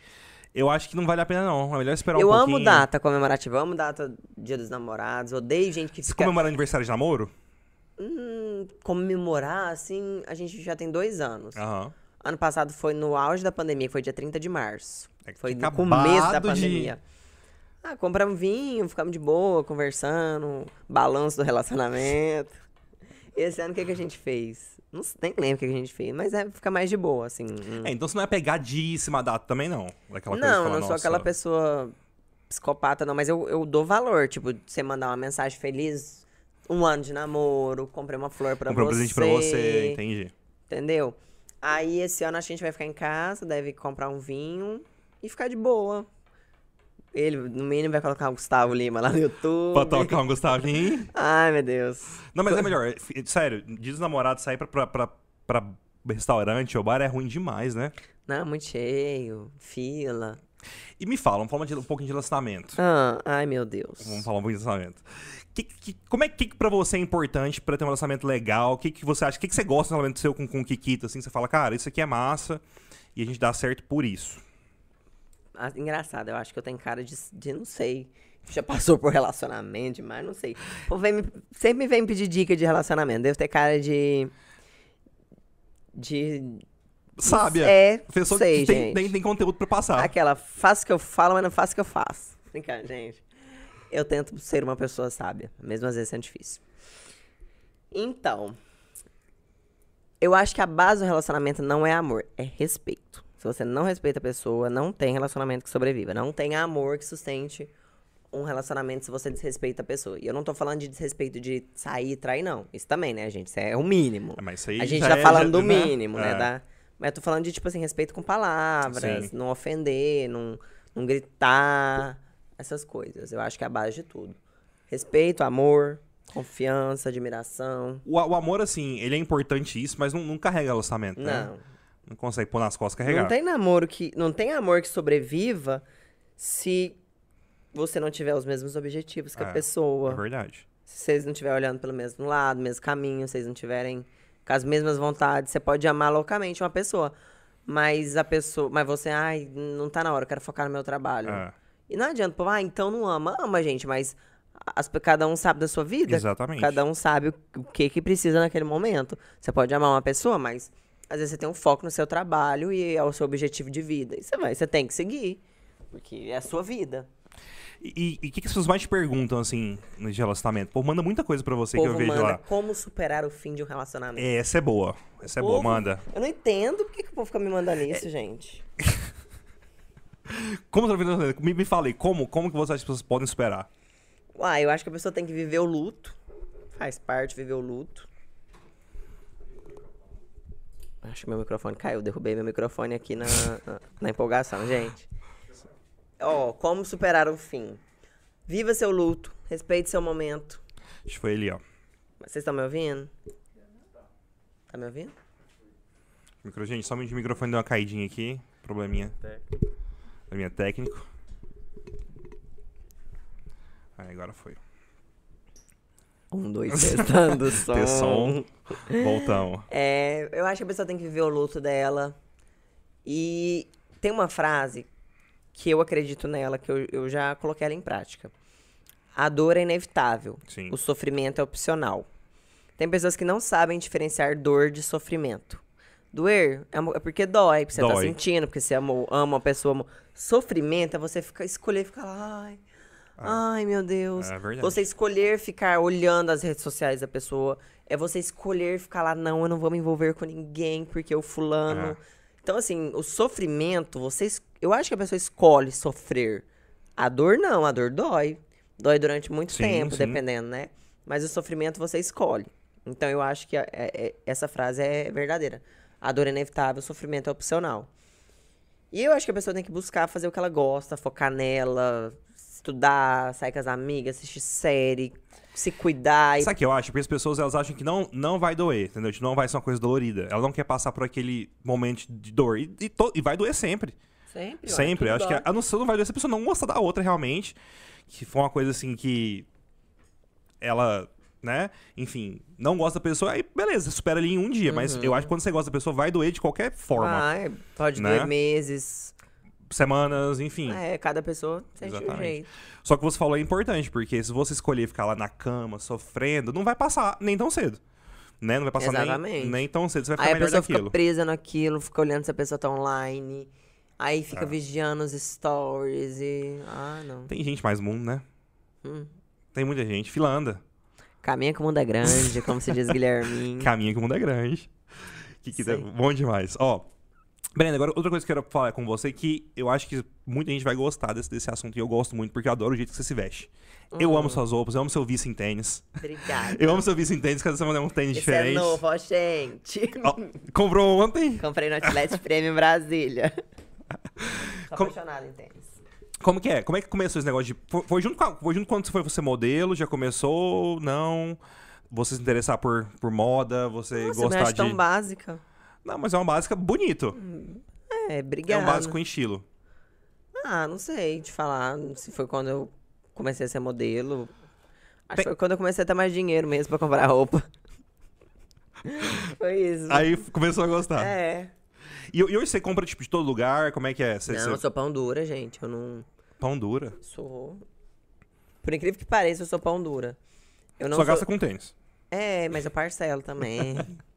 S1: Eu acho que não vale a pena, não. É melhor esperar
S2: eu
S1: um pouquinho.
S2: Eu amo data comemorativa, eu amo data dia dos namorados, odeio gente que
S1: Você
S2: fica...
S1: comemora aniversário de namoro?
S2: Hum, comemorar, assim, a gente já tem dois anos.
S1: Aham.
S2: Ano passado foi no auge da pandemia, foi dia 30 de março. É foi no começo da pandemia. De... Ah, compramos vinho, ficamos de boa, conversando, balanço do relacionamento. Esse ano o que, que a gente fez? Não nem lembro o que a gente fez, mas é ficar mais de boa, assim.
S1: É, então você não é pegadíssima data também, não?
S2: Daquela não, coisa não sou aquela pessoa psicopata, não, mas eu, eu dou valor. Tipo, você mandar uma mensagem feliz, um ano de namoro, comprei uma flor pra Comprei
S1: você. Comprei um presente pra você, entendi.
S2: Entendeu? Aí esse ano a gente vai ficar em casa, deve comprar um vinho e ficar de boa. Ele, no mínimo, vai colocar o Gustavo Lima lá no YouTube.
S1: pra tocar um Gustavinho.
S2: Ai, meu Deus.
S1: Não, mas é melhor. Sério, diz os namorados sair pra, pra, pra, pra restaurante ou bar é ruim demais, né?
S2: Não, muito cheio, fila.
S1: E me fala, vamos falar de, um pouquinho de relacionamento.
S2: Ah, ai, meu Deus.
S1: Vamos falar um pouquinho de relacionamento. Que, que, como é que, que pra você é importante pra ter um relacionamento legal? O que, que você acha? O que, que você gosta do relacionamento seu com, com o Kikito? Assim, você fala, cara, isso aqui é massa e a gente dá certo por isso.
S2: Ah, engraçado, eu acho que eu tenho cara de, de não sei. Já passou por relacionamento, mas não sei. Pô, vem me, sempre me vem pedir dica de relacionamento. Devo ter cara de. De.
S1: Sábia.
S2: É,
S1: Pessoa
S2: sei,
S1: que tem, tem, tem, conteúdo pra passar.
S2: Aquela, faço o que eu falo, mas não faço o que eu faço. Brincando, gente. Eu tento ser uma pessoa sábia, mesmo às vezes sendo difícil. Então, eu acho que a base do relacionamento não é amor, é respeito. Se você não respeita a pessoa, não tem relacionamento que sobreviva. Não tem amor que sustente um relacionamento se você desrespeita a pessoa. E eu não tô falando de desrespeito de sair e trair, não. Isso também, né, gente? Isso é o mínimo.
S1: É, mas isso aí
S2: a gente tá
S1: é,
S2: falando do
S1: né?
S2: mínimo, né? né? Da... Mas eu tô falando de, tipo assim, respeito com palavras,
S1: Sim.
S2: não ofender, não, não gritar, essas coisas. Eu acho que é a base de tudo. Respeito, amor, confiança, admiração.
S1: O, o amor, assim, ele é importante isso, mas não, não carrega relacionamento, né?
S2: Não.
S1: Não consegue pôr nas costas carregar.
S2: Não tem namoro que. Não tem amor que sobreviva se você não tiver os mesmos objetivos que
S1: É,
S2: a pessoa.
S1: É verdade.
S2: Se vocês não estiverem olhando pelo mesmo lado, mesmo caminho, vocês não tiverem com as mesmas vontades, você pode amar loucamente uma pessoa. Mas a pessoa. Mas você, ai, não tá na hora, eu quero focar no meu trabalho.
S1: É,
S2: E não adianta, pô, ah, então não ama. Ama, gente, mas as- cada um sabe da sua vida.
S1: exatamente.
S2: Cada um sabe o, o que que precisa naquele momento. Você pode amar uma pessoa, mas às vezes você tem um foco no seu trabalho e é o seu objetivo de vida. E você vai, você tem que seguir. Porque é a sua vida.
S1: E o que, que as pessoas mais te perguntam, assim, de relacionamento? Pô, manda muita coisa pra você que eu
S2: povo
S1: vejo
S2: manda
S1: lá.
S2: como superar o fim de um relacionamento.
S1: É, essa é boa. Essa é
S2: O
S1: boa,
S2: povo-
S1: manda.
S2: Eu não entendo por que, que o povo fica me mandando
S1: É,
S2: isso, gente. *laughs*
S1: Como você tá? Me, me falei, como, como que você acha que as pessoas podem esperar?
S2: Uai, eu acho que a pessoa tem que viver o luto. Faz parte viver o luto. Acho que meu microfone caiu. Derrubei meu microfone aqui na, na, na empolgação, gente. Ó, como superar o fim? Viva seu luto. Respeite seu momento.
S1: Acho que foi ele, ó.
S2: Vocês estão me ouvindo? Tá me ouvindo?
S1: Micro... Gente, somente o microfone deu uma caidinha aqui. Probleminha. Probleminha técnico. Aí, agora foi.
S2: Um, dois, testando o som. *laughs*
S1: Ter som. Voltamos.
S2: É, eu acho que a pessoa tem que viver o luto dela. E tem uma frase que eu acredito nela, que eu, eu já coloquei ela em prática. A dor é inevitável.
S1: Sim.
S2: O sofrimento é opcional. Tem pessoas que não sabem diferenciar dor de sofrimento. Doer é é porque dói, porque você tá
S1: Dói.
S2: sentindo, porque você amou, ama uma pessoa. amou. Sofrimento é você ficar, escolher ficar lá. Ai, ai, meu Deus.
S1: É verdade.
S2: Você escolher ficar olhando as redes sociais da pessoa. É você escolher ficar lá, não, eu não vou me envolver com ninguém, porque o fulano.
S1: É.
S2: Então, assim, o sofrimento, você. es- Eu acho que a pessoa escolhe sofrer. A dor não, a dor dói. Dói durante muito
S1: Sim,
S2: tempo,
S1: sim.
S2: dependendo, né? Mas o sofrimento você escolhe. Então eu acho que a- é- é- essa frase é verdadeira. A dor é inevitável, o sofrimento é opcional. E eu acho que a pessoa tem que buscar fazer o que ela gosta, focar nela, estudar, sair com as amigas, assistir série, se cuidar. E...
S1: Sabe o que eu acho? Porque as pessoas elas acham que não, não vai doer, entendeu? Que não vai ser uma coisa dolorida. Ela não quer passar por aquele momento de dor. E, e to- e vai doer sempre.
S2: Sempre,
S1: Sempre. Eu acho que a, a não ser não vai doer se a pessoa não gosta da outra realmente. Que foi uma coisa assim que. Ela, né? Enfim, não gosta da pessoa, aí beleza, supera ali em um dia. Mas
S2: Uhum.
S1: eu acho que quando você gosta da pessoa, vai doer de qualquer forma.
S2: Ai, pode
S1: né?
S2: doer meses.
S1: Semanas, enfim.
S2: É, cada pessoa sente um
S1: Exatamente.
S2: jeito.
S1: Só que você falou é importante, porque se você escolher ficar lá na cama, sofrendo, não vai passar nem tão cedo. né? Não vai passar nem, nem tão cedo, você vai ficar
S2: Aí
S1: melhor
S2: a pessoa
S1: daquilo.
S2: fica presa naquilo, fica olhando se a pessoa tá online. Aí fica ah. vigiando os stories e. Ah, não.
S1: Tem gente mais mundo, né? Hum. Tem muita gente. Fila anda.
S2: Caminha que o mundo é grande, como se diz *laughs* Guilherme.
S1: Caminha que o mundo é grande. Que, que bom demais. Ó, Brenda, agora outra coisa que eu quero falar com você que eu acho que muita gente vai gostar desse, desse assunto e eu gosto muito porque eu adoro o jeito que você se veste. Eu amo hum. suas roupas, eu amo seu vice em tênis.
S2: Obrigada.
S1: Eu amo seu vice em tênis, cada semana é um tênis Esse diferente. é
S2: novo, ó, gente.
S1: Ó, comprou ontem?
S2: Comprei no Outlet Premium Brasília. *laughs* Tô Como... apaixonada em tênis.
S1: Como que é? Como é que começou esse negócio de. Foi, foi junto, com, foi junto quando você foi você modelo? Já começou? Não? Você se interessar por, por moda? Você Nossa, gostar
S2: de. tão básica.
S1: Não, mas é uma básica bonito.
S2: É, obrigada.
S1: É um básico em estilo.
S2: Ah, não sei te falar. Se foi quando eu comecei a ser modelo. Acho que foi quando eu comecei a ter mais dinheiro mesmo pra comprar roupa. *laughs* foi isso.
S1: Aí começou a gostar.
S2: É.
S1: E, e hoje você compra, tipo, de todo lugar? Como é que é? Você,
S2: não,
S1: você...
S2: eu sou pão dura, gente. Eu não...
S1: Pão dura?
S2: Sou. Por incrível que pareça, eu sou pão dura.
S1: Eu não Só sou... gasta com tênis.
S2: É, mas eu parcelo também. *laughs*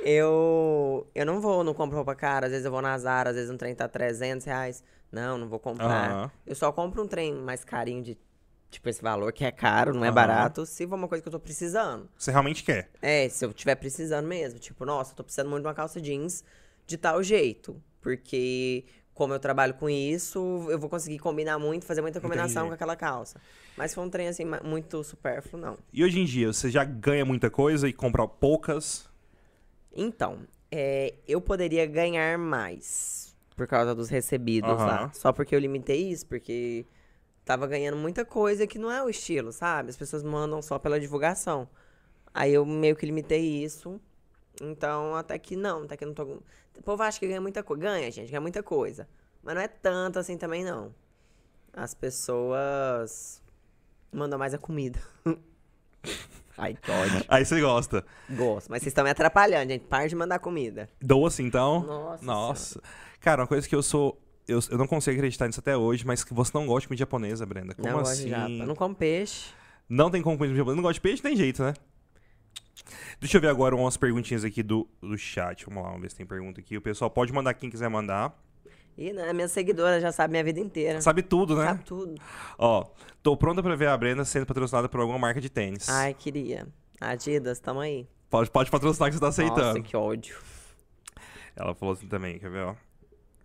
S2: eu, eu não vou, não compro roupa cara. Às vezes eu vou na Zara, às vezes um trem tá 300 reais. Não, não vou comprar. Uhum. Eu só compro um trem mais carinho de tipo, esse valor que é caro, não é uhum. barato, se for uma coisa que eu tô precisando.
S1: Você realmente quer?
S2: É, se eu tiver precisando mesmo. Tipo, nossa, eu tô precisando muito de uma calça jeans de tal jeito. Porque, como eu trabalho com isso, eu vou conseguir combinar muito, fazer muita combinação Entendi. com aquela calça. Mas for um trem assim, muito supérfluo, não.
S1: E hoje em dia, você já ganha muita coisa e compra poucas?
S2: Então, é, eu poderia ganhar mais por causa dos recebidos lá. Só porque eu limitei isso, porque tava ganhando muita coisa que não é o estilo, sabe? As pessoas mandam só pela divulgação. Aí eu meio que limitei isso. Então, até que não, até que não tô. O povo acha que ganha muita coisa. Ganha, gente, ganha muita coisa. Mas não é tanto assim também, não. As pessoas mandam mais a comida. *laughs* Ai, que ódio.
S1: Aí você gosta.
S2: Gosto, mas vocês estão me atrapalhando, gente. Para de mandar comida.
S1: Doce, então?
S2: Nossa.
S1: Nossa. Cara, uma coisa que eu sou. Eu, eu não consigo acreditar nisso até hoje, mas que você não gosta de comida japonesa, Brenda. Como
S2: não,
S1: assim?
S2: Eu não como peixe.
S1: Não tem como comer japonesa. Não gosta de peixe? Tem jeito, né? Deixa eu ver agora umas perguntinhas aqui do, do chat. Vamos lá, vamos ver se tem pergunta aqui. O pessoal pode mandar quem quiser mandar.
S2: E né, minha seguidora já sabe minha vida inteira.
S1: Sabe tudo, né?
S2: Sabe tudo.
S1: Ó, tô pronta pra ver a Brenda sendo patrocinada por alguma marca de tênis.
S2: Ai, queria. Adidas, tamo aí.
S1: Pode, pode patrocinar que você tá aceitando.
S2: Nossa, que ódio.
S1: Ela falou assim também, quer ver, ó?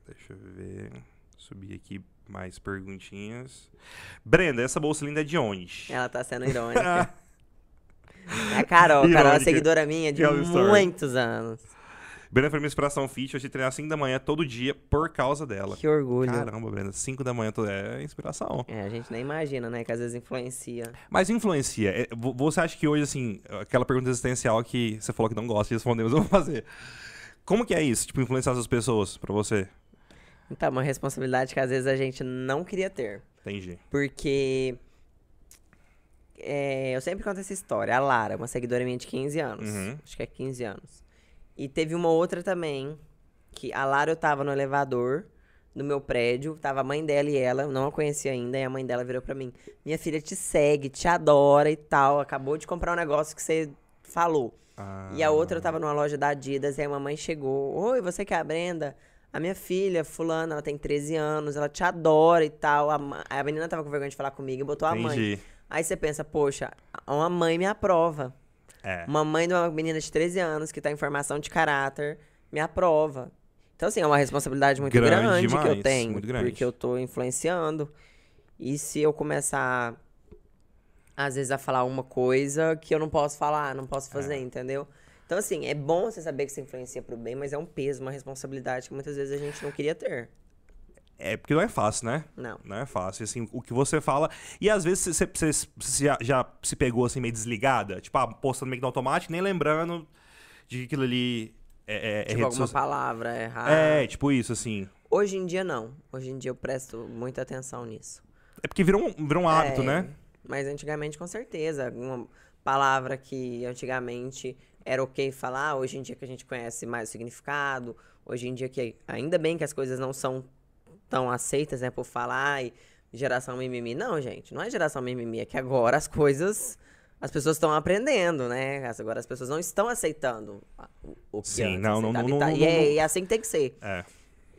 S1: Deixa eu ver. Subir aqui mais perguntinhas. Brenda, essa bolsa linda é de onde?
S2: Ela tá sendo irônica. *laughs* é a Carol, Carol é seguidora minha de muitos anos.
S1: Brenda foi minha inspiração fit, eu te treinar 5 da manhã todo dia por causa dela.
S2: Que orgulho.
S1: Caramba, Brenda, 5 da manhã é inspiração.
S2: É, a gente nem imagina, né? Que às vezes influencia.
S1: Mas influencia. É, você acha que hoje, assim, aquela pergunta existencial que você falou que não gosta de responder, mas eu vou fazer. Como que é isso, tipo, influenciar as pessoas pra você?
S2: Então, uma responsabilidade que às vezes a gente não queria ter.
S1: Entendi.
S2: Porque é, eu sempre conto essa história. A Lara, uma seguidora minha de 15 anos. Uhum. Acho que é 15 anos. E teve uma outra também, que a Lara eu tava no elevador no meu prédio, tava a mãe dela e ela, não a conhecia ainda, e a mãe dela virou para mim: "Minha filha te segue, te adora e tal, acabou de comprar um negócio que você falou". Ah. E a outra eu tava numa loja da Adidas, e aí a mamãe chegou: "Oi, você que é a Brenda?" A minha filha, fulana, ela tem 13 anos, ela te adora e tal. A, a menina tava com vergonha de falar comigo e botou Entendi. a mãe. Aí você pensa, poxa, uma mãe me aprova. É. Uma mãe de uma menina de 13 anos que tá em formação de caráter me aprova. Então, assim, é uma responsabilidade muito grande, grande demais, que eu tenho. Porque eu tô influenciando. E se eu começar, às vezes, a falar uma coisa que eu não posso falar, não posso fazer, é. entendeu? Então, assim, é bom você saber que você influencia pro bem, mas é um peso, uma responsabilidade que muitas vezes a gente não queria ter.
S1: É porque não é fácil, né?
S2: Não.
S1: Não é fácil. Assim, o que você fala. E às vezes você, já, já, se pegou assim meio desligada, tipo, ah, postando meio que no automático, nem lembrando de que aquilo ali é. é,
S2: é tipo, alguma palavra errada.
S1: É, tipo isso, assim.
S2: Hoje em dia não. Hoje em dia eu presto muita atenção nisso.
S1: É porque virou um, virou um hábito, é, né?
S2: Mas antigamente, com certeza. Uma palavra que antigamente era ok falar, hoje em dia que a gente conhece mais o significado, hoje em dia que ainda bem que as coisas não são tão aceitas, né, por falar e geração mimimi. Não, gente, não é geração mimimi, é que agora as coisas as pessoas estão aprendendo, né? Agora as pessoas não estão aceitando o, que
S1: Sim, não, não,
S2: aceitava.
S1: não, não,
S2: E é,
S1: não-
S2: é assim que tem que ser.
S1: É.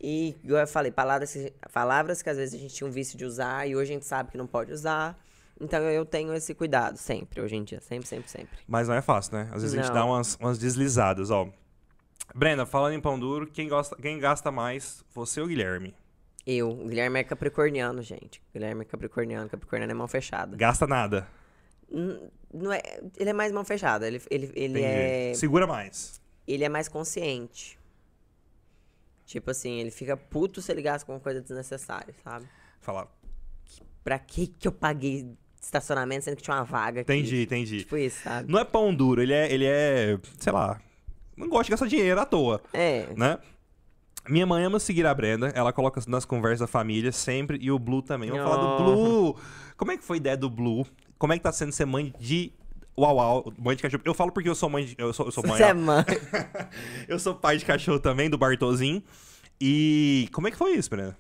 S2: E, eu falei, palavras que, palavras que às vezes a gente tinha um vício de usar e hoje a gente sabe que não pode usar. Então eu tenho esse cuidado sempre, hoje em dia. Sempre, sempre, sempre.
S1: Mas não é fácil, né? Às vezes a gente
S2: Não.
S1: dá umas, umas deslizadas, ó. Brenda, falando em pão duro, quem, gosta, quem gasta mais, você ou Guilherme?
S2: Eu, o Guilherme é capricorniano, gente. O Guilherme é capricorniano, capricorniano é mão fechada.
S1: Gasta nada.
S2: N- Não é, ele é mais mão fechada, ele, ele, ele,
S1: Entendi.
S2: é,
S1: Segura mais.
S2: ele é mais consciente. Tipo assim, ele fica puto se ele gasta com coisa desnecessária, sabe?
S1: Falar.
S2: Pra que que eu paguei estacionamento sendo que tinha uma vaga aqui?
S1: Entendi, entendi.
S2: Tipo isso, sabe?
S1: Não é pão duro, ele é, ele é, sei lá, não gosta de gastar dinheiro à toa,
S2: É,
S1: né? Minha mãe ama seguir a Brenda, ela coloca nas conversas da família sempre, e o Blue também. Vamos falar do
S2: Oh.
S1: Blue. Como é que foi a ideia do Blue? Como é que tá sendo ser mãe de Uau Uau, mãe de cachorro? Eu falo porque eu sou mãe de, eu sou, eu sou mãe,
S2: você
S1: ó.
S2: é mãe. *laughs*
S1: eu sou pai de cachorro também, do Bartozinho. E como é que foi isso, Brenda?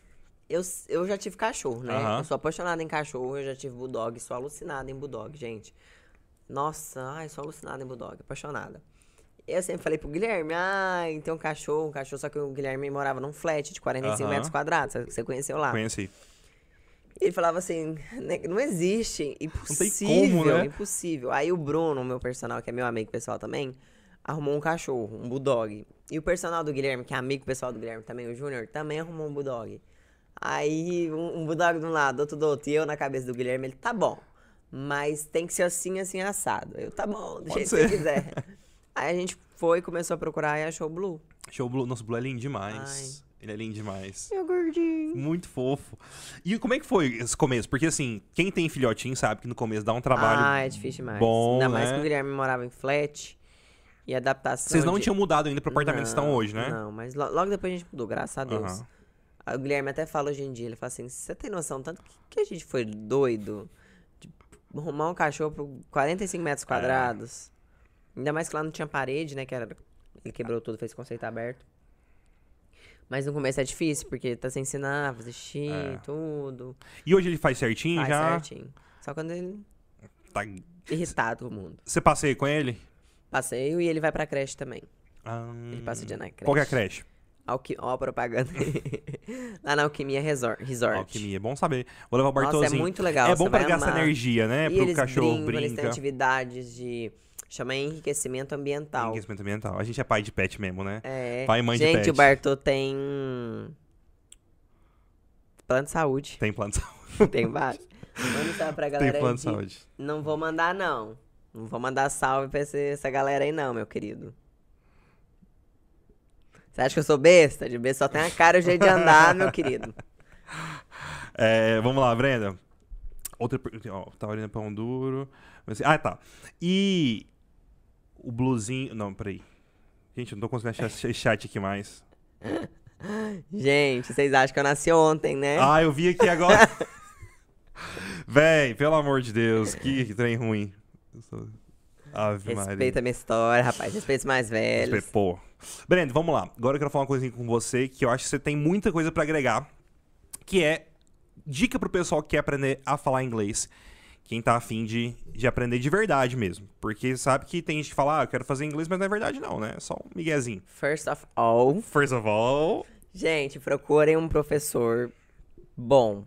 S2: Eu, eu já tive cachorro, né? Eu sou apaixonada em cachorro, eu já tive bulldog, sou alucinada em bulldog, gente. Nossa, ai, sou alucinada em bulldog, apaixonada. Eu sempre falei pro Guilherme, ai, tem um cachorro, um cachorro, só que o Guilherme morava num flat de 45
S1: Aham.
S2: metros quadrados, você- conheceu lá.
S1: Conheci.
S2: Ele falava assim, "Né, não existe, impossível,
S1: como, né?
S2: impossível. Aí o Bruno, meu personal, que é meu amigo pessoal também, arrumou um cachorro, um bulldog. E o personal do Guilherme, que é amigo pessoal do Guilherme também, o Júnior, também arrumou um bulldog. Aí um, um bulldog de um lado, outro do outro, e eu na cabeça do Guilherme, ele, tá bom, mas tem que ser assim, assim, assado. Eu, tá bom, do
S1: Pode
S2: jeito
S1: ser.
S2: que você quiser. *laughs* Aí a gente foi, começou a procurar e achou o Blue.
S1: Show Blue. Nossa, o Blue é lindo demais. Ele é lindo demais.
S2: Meu gordinho.
S1: Muito fofo. E como é que foi esse começo? Porque assim, quem tem filhotinho sabe que no começo dá um trabalho.
S2: Ah, é difícil demais.
S1: bom,
S2: Ainda mais
S1: né?
S2: que o Guilherme morava em flat. E adaptação.
S1: Vocês não
S2: de-
S1: tinham mudado ainda pro apartamento que estão
S2: Não,
S1: hoje, né?
S2: Não, mas lo- logo depois a gente mudou, graças a Deus. Aí O Guilherme até fala hoje em dia, ele fala assim, você tem noção tanto que, a gente foi doido de arrumar um cachorro por 45
S1: É.
S2: metros quadrados. Ainda mais que lá não tinha parede, né? Que era, ele quebrou tudo, fez conceito aberto. Mas no começo é difícil, porque tá sem ensinar, fazer xixi,
S1: É.
S2: tudo.
S1: E hoje ele faz certinho
S2: Faz
S1: já?
S2: certinho. Só quando ele
S1: Tá-
S2: irritado com o mundo.
S1: Você passeia com ele?
S2: Passeio e ele vai pra creche também.
S1: Ah,
S2: Ele passa o dia na creche.
S1: Qual é a creche?
S2: Alqui... Ó a propaganda. *laughs* Lá na Alquimia Resort.
S1: Alquimia. É bom saber. Vou levar o
S2: Nossa,
S1: Bartozinho.
S2: é muito legal.
S1: É bom pra gastar energia, né?
S2: E
S1: Pro
S2: eles
S1: cachorro
S2: brincam, eles têm
S1: brinca.
S2: atividades de... Chama enriquecimento ambiental.
S1: Enriquecimento ambiental. A gente é pai de pet mesmo, né?
S2: É.
S1: Pai e mãe de
S2: Gente,
S1: pet.
S2: o Bartô tem... Plano de saúde.
S1: Tem plano de saúde. *laughs*
S2: tem vários. Manda um salve pra
S1: Tem
S2: galera
S1: plano de
S2: de-
S1: saúde.
S2: Não vou mandar, não. Não vou mandar salve pra esse- essa galera aí, não, meu querido. Você acha que eu sou besta? De besta só tem a cara e o jeito de andar, meu querido. *laughs*
S1: É, vamos lá, Brenda. Outra pergunta. Ó, tá olhando pão duro. Ah, tá. E o blusinho. Não, peraí. Gente, eu não tô conseguindo achar esse chat aqui mais.
S2: Gente, vocês acham que eu nasci ontem, né?
S1: Ah, eu vi aqui agora. *laughs* Véi, pelo amor de Deus, que, que trem ruim. Sou- Ave Maria.
S2: Respeita a minha história, rapaz. Respeita os mais velhos.
S1: Respeito, Pô. Brenda, vamos lá. Agora eu quero falar uma coisinha com você que eu acho que você tem muita coisa pra agregar. Que é dica pro pessoal que quer aprender a falar inglês. Quem tá afim de, de aprender de verdade mesmo. Porque sabe que tem gente que fala, ah, eu quero fazer inglês, mas não é verdade não, né? É só um miguezinho.
S2: First of all,
S1: First of all...
S2: gente, procurem um professor bom.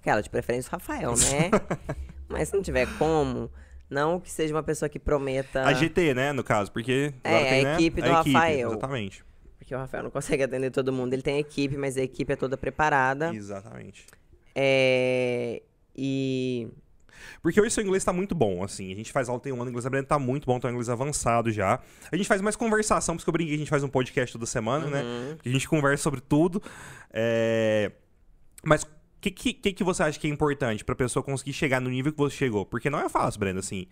S2: Aquela, de preferência o Rafael, né? *laughs* Mas se não tiver como, não que seja uma pessoa que prometa.
S1: A GT, né, no caso, porque...
S2: É,
S1: tem,
S2: a
S1: né,
S2: equipe do Rafael.
S1: Exatamente.
S2: Porque o Rafael não consegue atender todo mundo. Ele tem equipe, mas a equipe é toda preparada.
S1: Exatamente.
S2: É. E.
S1: Porque hoje seu inglês tá muito bom, assim. A gente faz aula tem um ano, o inglês aprendendo tá muito bom, tá um inglês avançado já. A gente faz mais conversação, porque eu brinquei, a gente faz um podcast toda semana, né?
S2: Uhum.
S1: Que a gente conversa sobre tudo. É... Mas o que, que, que que você acha que é importante pra pessoa conseguir chegar no nível que você chegou? Porque não é fácil, Brenda, assim.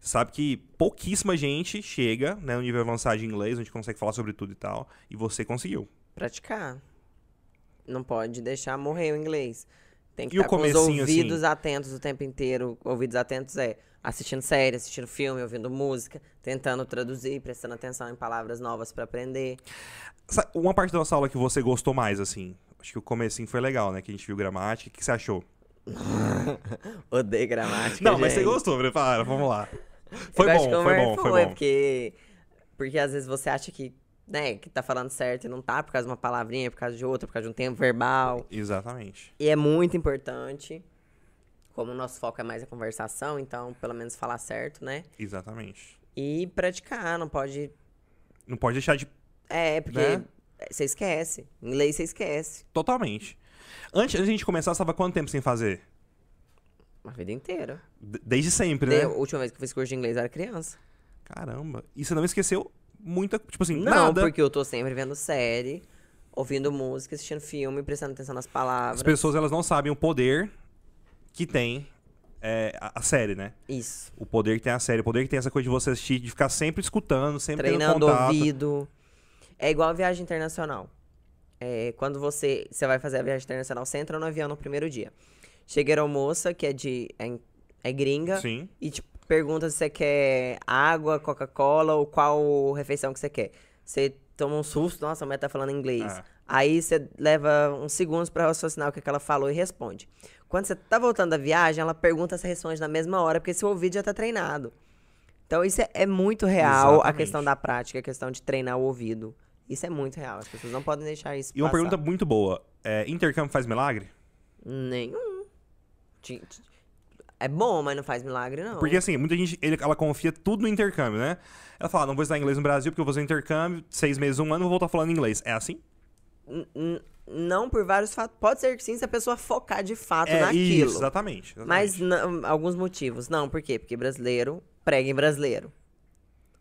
S1: Você sabe que pouquíssima gente chega né, no nível avançado de inglês, onde consegue falar sobre tudo e tal, e você conseguiu.
S2: praticar. Não pode deixar morrer o inglês. Tem que
S1: E
S2: estar com os
S1: comecinho,
S2: ouvidos atentos o tempo inteiro. Ouvidos atentos é assistindo série, assistindo filme, ouvindo música, tentando traduzir, prestando atenção em palavras novas pra aprender.
S1: Uma parte da nossa aula que você gostou mais, assim. Acho que o comecinho foi legal, né? Que a gente viu gramática. O que você achou? *laughs*
S2: Odeio gramática.
S1: Não, mas você
S2: gente.
S1: gostou, prepara, vamos lá. Foi bom, foi bom, foi bom.
S2: Porque, porque às vezes você acha que, né, que tá falando certo e não tá por causa de uma palavrinha, por causa de outra, por causa de um tempo verbal.
S1: Exatamente.
S2: E é muito importante. Como o nosso foco é mais a conversação, então pelo menos falar certo, né?
S1: Exatamente.
S2: E praticar, não pode.
S1: Não pode deixar de.
S2: É, porque
S1: Né?
S2: você esquece. Inglês você esquece.
S1: Totalmente. Antes, antes de a gente começar, você tava quanto tempo sem fazer?
S2: A vida inteira.
S1: D- Desde sempre,
S2: Desde
S1: né?
S2: A última vez que eu fiz curso de inglês era criança.
S1: Caramba. E você não esqueceu muita. Tipo assim,
S2: Não,
S1: nada.
S2: porque eu tô sempre vendo série, ouvindo música, assistindo filme, prestando atenção nas palavras.
S1: As pessoas elas não sabem o poder que tem é, a, a série, né?
S2: Isso.
S1: O poder que tem a série, o poder que tem essa coisa de você assistir, de ficar sempre escutando, sempre tendo
S2: Treinando
S1: contato.
S2: ouvido. É igual a viagem internacional. É, quando você, você vai fazer a viagem internacional, você entra no avião no primeiro dia. Chega a aeromoça, que é de. é, é gringa,
S1: Sim.
S2: e te pergunta se você quer água, Coca-Cola ou qual refeição que você quer. Você toma um susto, nossa, a mulher tá falando inglês.
S1: Ah.
S2: Aí você leva uns segundos pra raciocinar o que, que ela falou e responde. Quando você tá voltando da viagem, ela pergunta se responde na mesma hora, porque seu ouvido já tá treinado. Então isso é, é muito real, a
S1: Exatamente.
S2: questão da prática, a questão de treinar o ouvido. Isso é muito real, as pessoas não podem deixar isso
S1: E uma
S2: passar.
S1: pergunta muito boa. É, intercâmbio faz milagre?
S2: Nenhum. É bom, mas não faz milagre, não.
S1: Porque assim, muita gente ele- ela confia tudo no intercâmbio, né? Ela fala, "Ah, não vou estudar inglês no Brasil porque eu vou fazer intercâmbio, seis meses, um ano, vou voltar falando inglês. É assim?
S2: N- Não por vários fatos. Pode ser que sim, se a pessoa focar de fato
S1: é
S2: naquilo.
S1: isso, exatamente. exatamente.
S2: Mas não- alguns motivos. Não, por quê? Porque brasileiro prega em brasileiro.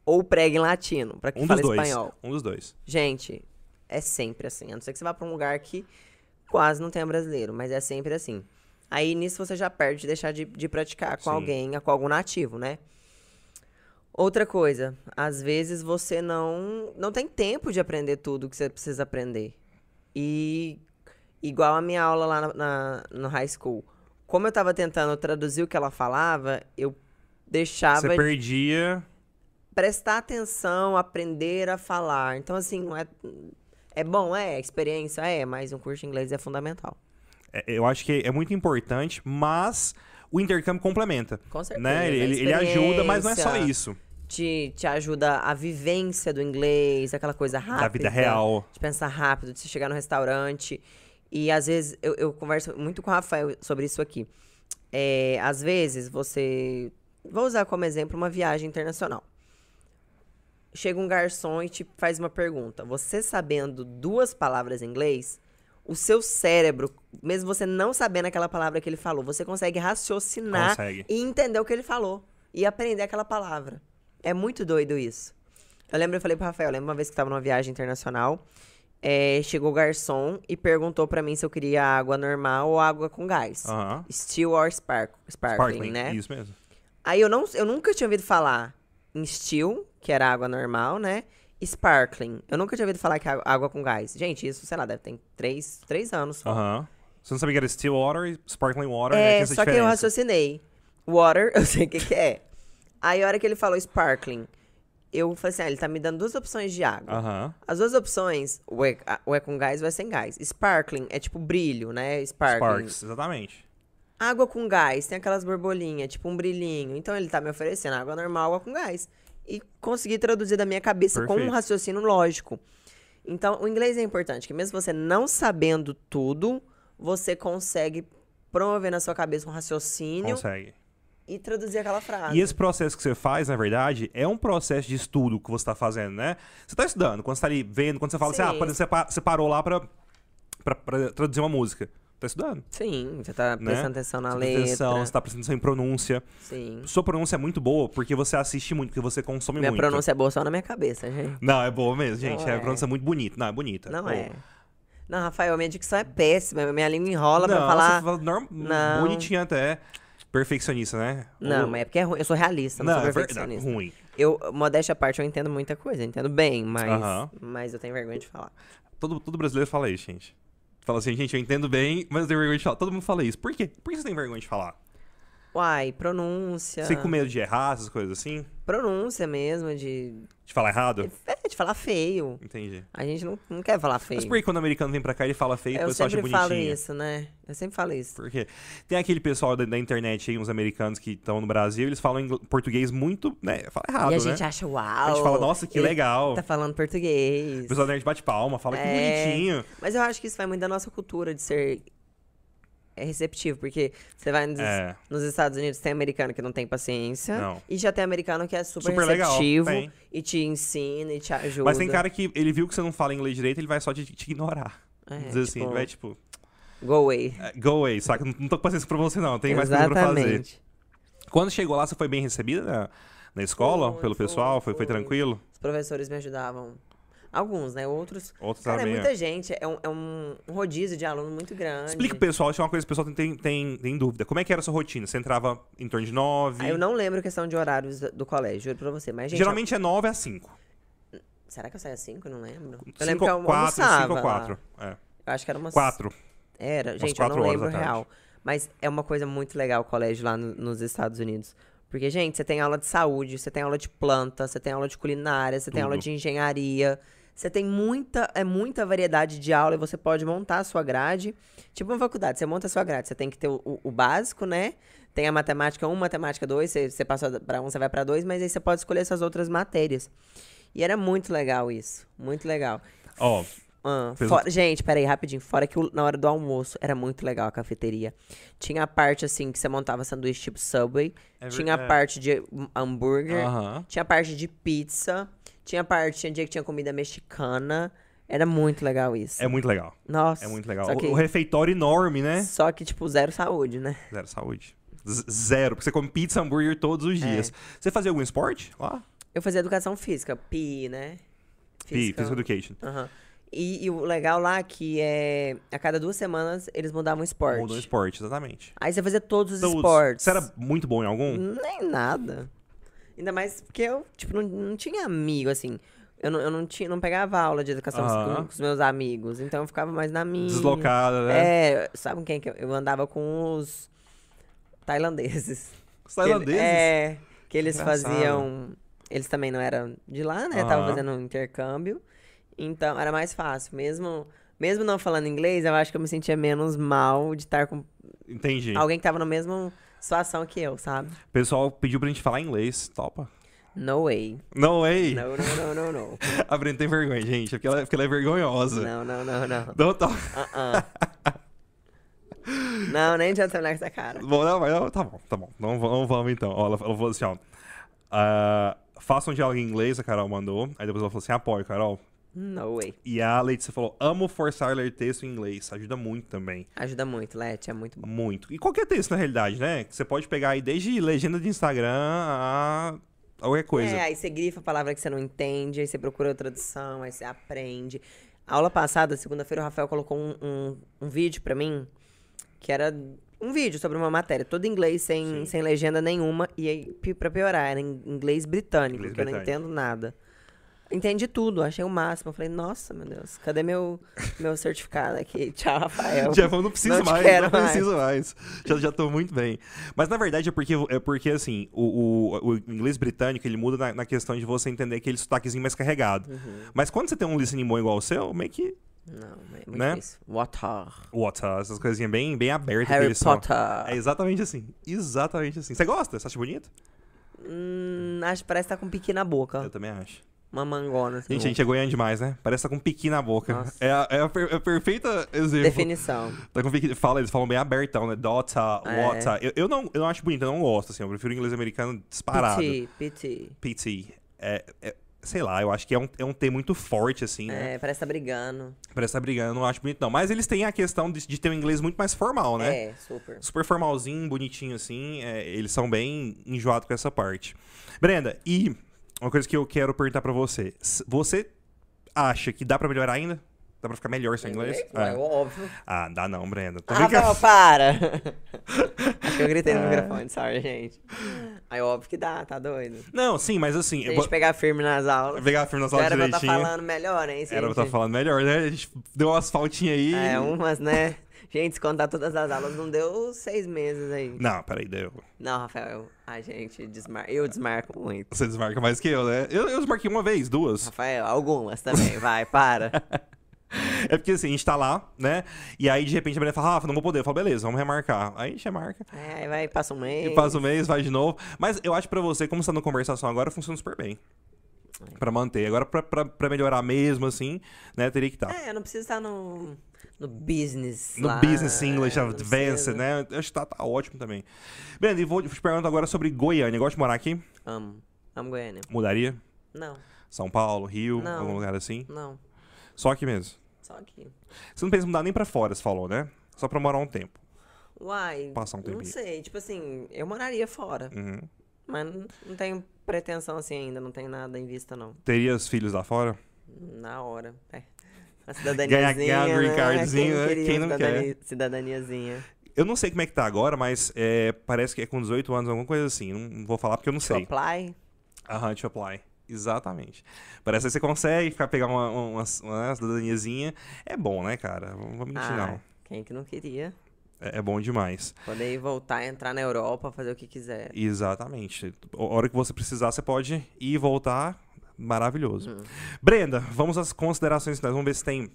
S2: Ou prega em latino, pra quem
S1: um dos
S2: fala
S1: dois.
S2: espanhol.
S1: Um dos dois.
S2: Gente, é sempre assim. A não ser que você vá pra um lugar que quase não tenha brasileiro, mas é sempre assim. Aí nisso você já perde de deixar de, de praticar com
S1: Sim.
S2: alguém, com algum nativo, né? Outra coisa, às vezes você não não tem tempo de aprender tudo que você precisa aprender. E igual a minha aula lá na, na- no high school, como eu tava tentando traduzir o que ela falava, eu deixava
S1: Você perdia.
S2: prestar atenção, aprender a falar. Então, assim, não é, é bom, é, experiência é, mas um curso de inglês é fundamental.
S1: É, Eu acho que é muito importante, mas o intercâmbio complementa.
S2: Com certeza.
S1: Né? Ele,
S2: a
S1: ele- ajuda, mas não é só isso.
S2: Te, te ajuda a vivência do inglês, aquela coisa rápida.
S1: Da vida real.
S2: De pensar rápido, de você chegar no restaurante. E às vezes, eu, eu converso muito com o Rafael sobre isso aqui. É, às vezes, você. Vou usar como exemplo uma viagem internacional. Chega um garçom e te faz uma pergunta. Você sabendo duas palavras em inglês, o seu cérebro, mesmo você não sabendo aquela palavra que ele falou, você consegue raciocinar
S1: Consegue.
S2: e entender o que ele falou. E aprender aquela palavra. É muito doido isso. Eu lembro, eu falei pro Rafael, eu lembro uma vez que tava numa viagem internacional, é, chegou o garçom e perguntou pra mim se eu queria água normal ou água com gás.
S1: Aham.
S2: Still or spark, sparkling,
S1: Sparkling,
S2: né?
S1: isso mesmo.
S2: Aí eu, não, eu nunca tinha ouvido falar em still, que era água normal, né? Sparkling. Eu nunca tinha ouvido falar que é água com gás. Gente, isso, sei lá, deve ter três, três anos só.
S1: Aham. Você não sabia que era still water e sparkling water, né?
S2: É,
S1: essa
S2: só que eu raciocinei. Water, *laughs* eu sei o que, que é. Aí a hora que ele falou sparkling, eu falei assim, ah, ele tá me dando duas opções de água.
S1: Aham.
S2: As duas opções, ou é, ou é com gás ou é sem gás. Sparkling é tipo brilho, né? Sparkling.
S1: Sparks, exatamente.
S2: Água com gás, tem aquelas borbolinhas, tipo um brilhinho. Então ele tá me oferecendo água normal, água com gás. E consegui traduzir da minha cabeça com um
S1: Perfeito.
S2: raciocínio lógico. Então, o inglês é importante, que mesmo você não sabendo tudo, você consegue promover na sua cabeça um raciocínio
S1: Consegue.
S2: e traduzir aquela frase.
S1: E esse processo que você faz, na verdade, é um processo de estudo que você está fazendo, né? Você está estudando, quando você tá ali vendo, quando você fala assim,
S2: Sim.
S1: ah, por exemplo, você pa- você parou lá pra traduzir uma música. Tá estudando.
S2: Sim, você tá
S1: Né?
S2: prestando atenção na
S1: Você
S2: letra.
S1: presta atenção, você tá prestando atenção em pronúncia.
S2: Sim.
S1: Sua pronúncia é muito boa porque você assiste muito, porque você consome
S2: Minha
S1: muito.
S2: pronúncia é boa só na minha cabeça, gente.
S1: Não, é boa mesmo, gente.
S2: Não
S1: é.
S2: é.
S1: A pronúncia é muito bonita. Não, é bonita.
S2: Não
S1: Pô.
S2: é. Não, Rafael, minha dicção é péssima. Minha língua enrola pra
S1: Não,
S2: falar.
S1: você fala norm...
S2: Não.
S1: bonitinha até. Perfeccionista, né?
S2: Não,
S1: Ou-
S2: mas é porque é ruim. Eu sou realista, não,
S1: Não,
S2: sou
S1: é
S2: perfeccionista.
S1: Ruim.
S2: Eu, modéstia à parte, eu entendo muita coisa. eu Entendo bem, mas,
S1: Aham.
S2: mas eu tenho vergonha de falar.
S1: Todo, todo brasileiro fala isso, gente. Fala assim, gente, eu entendo bem, mas eu tenho vergonha de falar. Todo mundo fala isso. Por quê? Por que você tem vergonha de falar?
S2: Uai, pronúncia.
S1: Você com medo de errar, essas coisas assim?
S2: Pronúncia mesmo, de.
S1: De falar errado?
S2: É, de falar feio.
S1: Entendi.
S2: A gente não, não quer falar feio.
S1: Mas por que quando o americano vem pra cá ele fala feio e o
S2: Eu
S1: pessoal acha
S2: sempre
S1: bonitinho?
S2: falo isso, né? Eu sempre falo isso.
S1: Porque tem aquele pessoal da, da internet aí, uns americanos que estão no Brasil, eles falam português muito, né? Fala errado,
S2: e a
S1: né?
S2: gente acha, uau.
S1: A gente fala, nossa, que legal.
S2: Tá falando
S1: O
S2: português.
S1: pessoal da nerd bate palma, fala que
S2: É.
S1: bonitinho.
S2: Mas eu acho que isso vai muito da nossa cultura de ser é receptivo, porque você vai nos,
S1: É.
S2: nos Estados Unidos, tem americano que não tem paciência,
S1: Não.
S2: e já tem americano que é super,
S1: Super legal,
S2: receptivo
S1: tem.
S2: e te ensina e te ajuda.
S1: Mas tem cara que ele viu que você não fala inglês direito, ele vai só te, te ignorar.
S2: É,
S1: assim,
S2: tipo,
S1: ele vai tipo,
S2: Go away.
S1: "É, go away, saca? Não, não tô com paciência pra você não, tem mais coisa pra fazer.
S2: Exatamente.
S1: Quando chegou lá, você foi bem recebida na, na escola,
S2: Foi,
S1: pelo
S2: foi,
S1: pessoal? Foi foi. tranquilo?
S2: Os professores me ajudavam. Alguns, né? Outros.
S1: Outros
S2: Cara, é muita gente. É um, é um rodízio de aluno muito grande.
S1: Explica pro pessoal, isso é uma coisa que o pessoal tem, tem, tem dúvida. Como é que era a sua rotina? Você entrava em torno de nove?
S2: Ah, eu não lembro a questão de horários do, do colégio, juro pra você. Mas, gente,
S1: Geralmente é nove a cinco.
S2: eu- será que eu saía às 5? Eu não lembro. Eu
S1: Cinco
S2: lembro que eu
S1: quatro,
S2: almoçava
S1: cinco ou quatro. É.
S2: Eu acho que era umas...
S1: Quatro.
S2: Era,
S1: Umas
S2: gente, eu
S1: quatro
S2: não
S1: horas
S2: lembro real. Mas é uma coisa muito legal o colégio lá no- nos Estados Unidos. Porque, gente, você tem aula de saúde, você tem aula de planta, você tem aula de culinária, você tem aula
S1: Tudo.
S2: de engenharia. Você tem muita, é muita variedade de aula e você pode montar a sua grade. Tipo uma faculdade, você monta a sua grade. Você tem que ter o, o- básico, né? Tem a matemática 1, matemática 2, você, você passa pra 1, você vai pra 2, mas aí você pode escolher essas outras matérias. E era muito legal isso. Muito legal.
S1: Ó,
S2: Ah,
S1: Fez
S2: fora- Gente, peraí, rapidinho. Fora que o- na hora do almoço era muito legal a cafeteria. Tinha a parte, assim, que você montava sanduíche tipo Subway.
S1: É
S2: tinha a
S1: verdade.
S2: parte de hambúrguer.
S1: aham.
S2: Tinha a parte de pizza. Tinha parte, tinha dia que tinha comida mexicana. Era muito legal isso.
S1: É muito legal.
S2: Nossa.
S1: É muito legal.
S2: Só
S1: O-
S2: que,
S1: O refeitório enorme, né?
S2: só que, tipo, zero saúde, né?
S1: Zero saúde. Z- Zero, porque você come pizza, hambúrguer todos
S2: É.
S1: os dias. Você fazia algum esporte lá?
S2: Eu fazia educação física, PI, né?
S1: Pi, Physical Education.
S2: Aham. E, e o legal lá é que é, a cada duas semanas eles mudavam o esporte.
S1: Mudou esporte, exatamente.
S2: Aí você fazia todos os
S1: Todos.
S2: esportes.
S1: Você era muito bom em algum?
S2: Nem nada. Ainda mais porque eu, tipo, não, não tinha amigo, assim. Eu não, eu não, tinha, não pegava aula de educação
S1: Aham.
S2: com, com os meus amigos. Então eu ficava mais na minha.
S1: Deslocada, né?
S2: É, sabe quem que eu, eu andava com os tailandeses.
S1: Os
S2: Que ele-
S1: tailandeses?
S2: é, que eles
S1: Engraçado.
S2: faziam. Eles também não eram de lá, né? Estavam
S1: Aham.
S2: fazendo um intercâmbio. Então era mais fácil. Mesmo, mesmo não falando inglês, eu acho que eu me sentia menos mal de estar com
S1: Entendi.
S2: alguém que tava na mesma situação que eu, sabe?
S1: O pessoal pediu pra gente falar inglês. Topa.
S2: No way.
S1: No way.
S2: No, no, no, no, no. *laughs*
S1: A Brenda tem vergonha, gente. é Porque ela, porque ela é vergonhosa.
S2: Não, não, não, não.
S1: Não, tá.
S2: Uh-uh. Não, nem adianta olhar com essa cara.
S1: Bom, não, mas não, tá bom, tá bom. Não, não vamos então. Ó, ela, ela falou assim, ó. ah, faça um diálogo em inglês, a Carol mandou. Aí depois ela falou assim, apoio, Carol.
S2: No way.
S1: E a Letícia falou, amo forçar a ler texto em inglês. Ajuda muito também.
S2: Ajuda muito, Leti, é muito bom.
S1: Muito. E qualquer texto, na realidade, né? Que você pode pegar aí desde legenda de Instagram a qualquer coisa.
S2: É, aí você grifa a palavra que você não entende, aí você procura a tradução, aí você aprende. A aula passada, segunda-feira, o Rafael colocou um, um, um vídeo pra mim, que era um vídeo sobre uma matéria, todo em inglês, sem,
S1: Sim.
S2: sem legenda nenhuma, e aí, pra piorar, era em inglês britânico,
S1: Inglês
S2: que eu não
S1: britânico.
S2: entendo nada. Entendi tudo, achei o máximo. Eu falei, nossa, meu Deus, cadê meu, meu certificado aqui? *laughs* Tchau, Rafael.
S1: Já eu não preciso
S2: Não
S1: mais, não
S2: mais.
S1: preciso mais. Já, já tô muito bem. Mas na verdade é porque, é porque assim, o, o, o inglês britânico ele muda na, na questão de você entender aquele sotaquezinho mais carregado.
S2: Uhum.
S1: Mas quando você tem um listening bom igual o seu, meio que.
S2: Não, é muito
S1: Né?
S2: difícil. Water.
S1: Water, essas coisinhas bem, bem abertas que
S2: Harry
S1: eles são.
S2: Potter.
S1: É exatamente assim. Exatamente assim. Você gosta? Você acha bonito?
S2: Hum, acho que parece que tá com piqui na boca.
S1: Eu também acho.
S2: Uma mangona. Assim,
S1: Gente, a gente é goiano demais, né? Parece que tá com um piqui na boca. É a, é a per- é a perfeita exemplo.
S2: Definição.
S1: Tá com piqui, fala, eles falam bem abertão, né? Dota,
S2: É.
S1: water. Eu, eu, não, eu não acho bonito, eu não gosto, assim. Eu prefiro o inglês americano disparado.
S2: PT, PT.
S1: PT. É, é- sei lá, eu acho que é um, é um T muito forte, assim, né?
S2: É, parece que tá brigando.
S1: Parece tá brigando, eu não acho bonito, não. Mas eles têm a questão de, de ter um inglês muito mais formal, né?
S2: É, super.
S1: Super formalzinho, bonitinho, assim. é, eles são bem enjoados com essa parte. Brenda, e uma coisa que eu quero perguntar pra você. Você acha que dá pra melhorar ainda? Dá pra ficar melhor seu inglês?
S2: É,
S1: É.
S2: óbvio.
S1: Ah, dá não, Brenda. Tô
S2: Ah,
S1: brincando.
S2: Rafael, para! *laughs* Acho que eu gritei no
S1: É.
S2: microfone, sorry, gente. Aí, óbvio que dá, tá doido.
S1: Não, sim, mas assim...
S2: Se a gente pegar firme nas aulas,
S1: pegar firme na
S2: já
S1: sala
S2: era pra estar
S1: direitinho.
S2: falando melhor, hein,
S1: Era pra
S2: gente?
S1: estar falando melhor, né? A gente deu umas faltinhas aí.
S2: É, umas, né? Gente, se contar todas as aulas, não deu seis meses aí.
S1: Não, peraí, deu.
S2: Não, Rafael, a gente desmarca. Eu desmarco muito.
S1: Você desmarca mais que eu, né? Eu, eu desmarquei uma vez, duas.
S2: Rafael, algumas também. Vai, para. *laughs*
S1: É porque assim, a gente tá lá, né? E aí, de repente, a Brenda fala, Rafa, não vou poder. Eu falo, beleza, vamos remarcar. Aí a gente remarca.
S2: É, aí vai, passa um mês.
S1: E passa um mês, vai de novo. Mas eu acho pra você, como você tá na conversação agora, funciona super bem. Pra manter. Agora, pra, pra, pra melhorar mesmo, assim, né? Teria que estar.
S2: É, não precisa estar no, no business.
S1: No
S2: lá,
S1: Business English
S2: é, não
S1: Advanced, né? Eu Acho que tá, tá ótimo também. Brenda, e vou te perguntar agora sobre Goiânia. Gosta de morar aqui?
S2: Amo. Amo Goiânia.
S1: Mudaria?
S2: Não,
S1: São Paulo, Rio,
S2: Não.
S1: algum lugar assim?
S2: não.
S1: Só aqui mesmo.
S2: Só aqui.
S1: Você não pensa em mudar nem pra fora, você falou, né? Só pra morar um tempo.
S2: Uai,
S1: Passar um
S2: não
S1: tempinho.
S2: sei. Tipo assim, eu moraria fora.
S1: Uhum.
S2: Mas não, não tenho pretensão assim ainda. Não tenho nada em vista, não.
S1: Teria os filhos lá fora?
S2: Na hora. É. A cidadaniazinha,
S1: ganhar green
S2: né?
S1: cardzinho, né?
S2: queria
S1: Quem não
S2: cidadania- Cidadaniazinha.
S1: Eu não sei como é que tá agora, mas é, parece que é com 18 anos, alguma coisa assim. Não, vou falar porque eu não
S2: To
S1: sei.
S2: apply?
S1: Aham, to apply. Exatamente. Parece que você consegue ficar pegar uma, uma, uma cidadaniazinha. É bom, né, cara? Não vou mentir,
S2: Ah,
S1: não.
S2: quem que não queria?
S1: É, é bom demais.
S2: Poder ir voltar, entrar na Europa, fazer o que quiser.
S1: Exatamente. A hora que você precisar, você pode ir e voltar. Maravilhoso.
S2: Hum.
S1: Brenda, vamos às considerações finais. Vamos ver se tem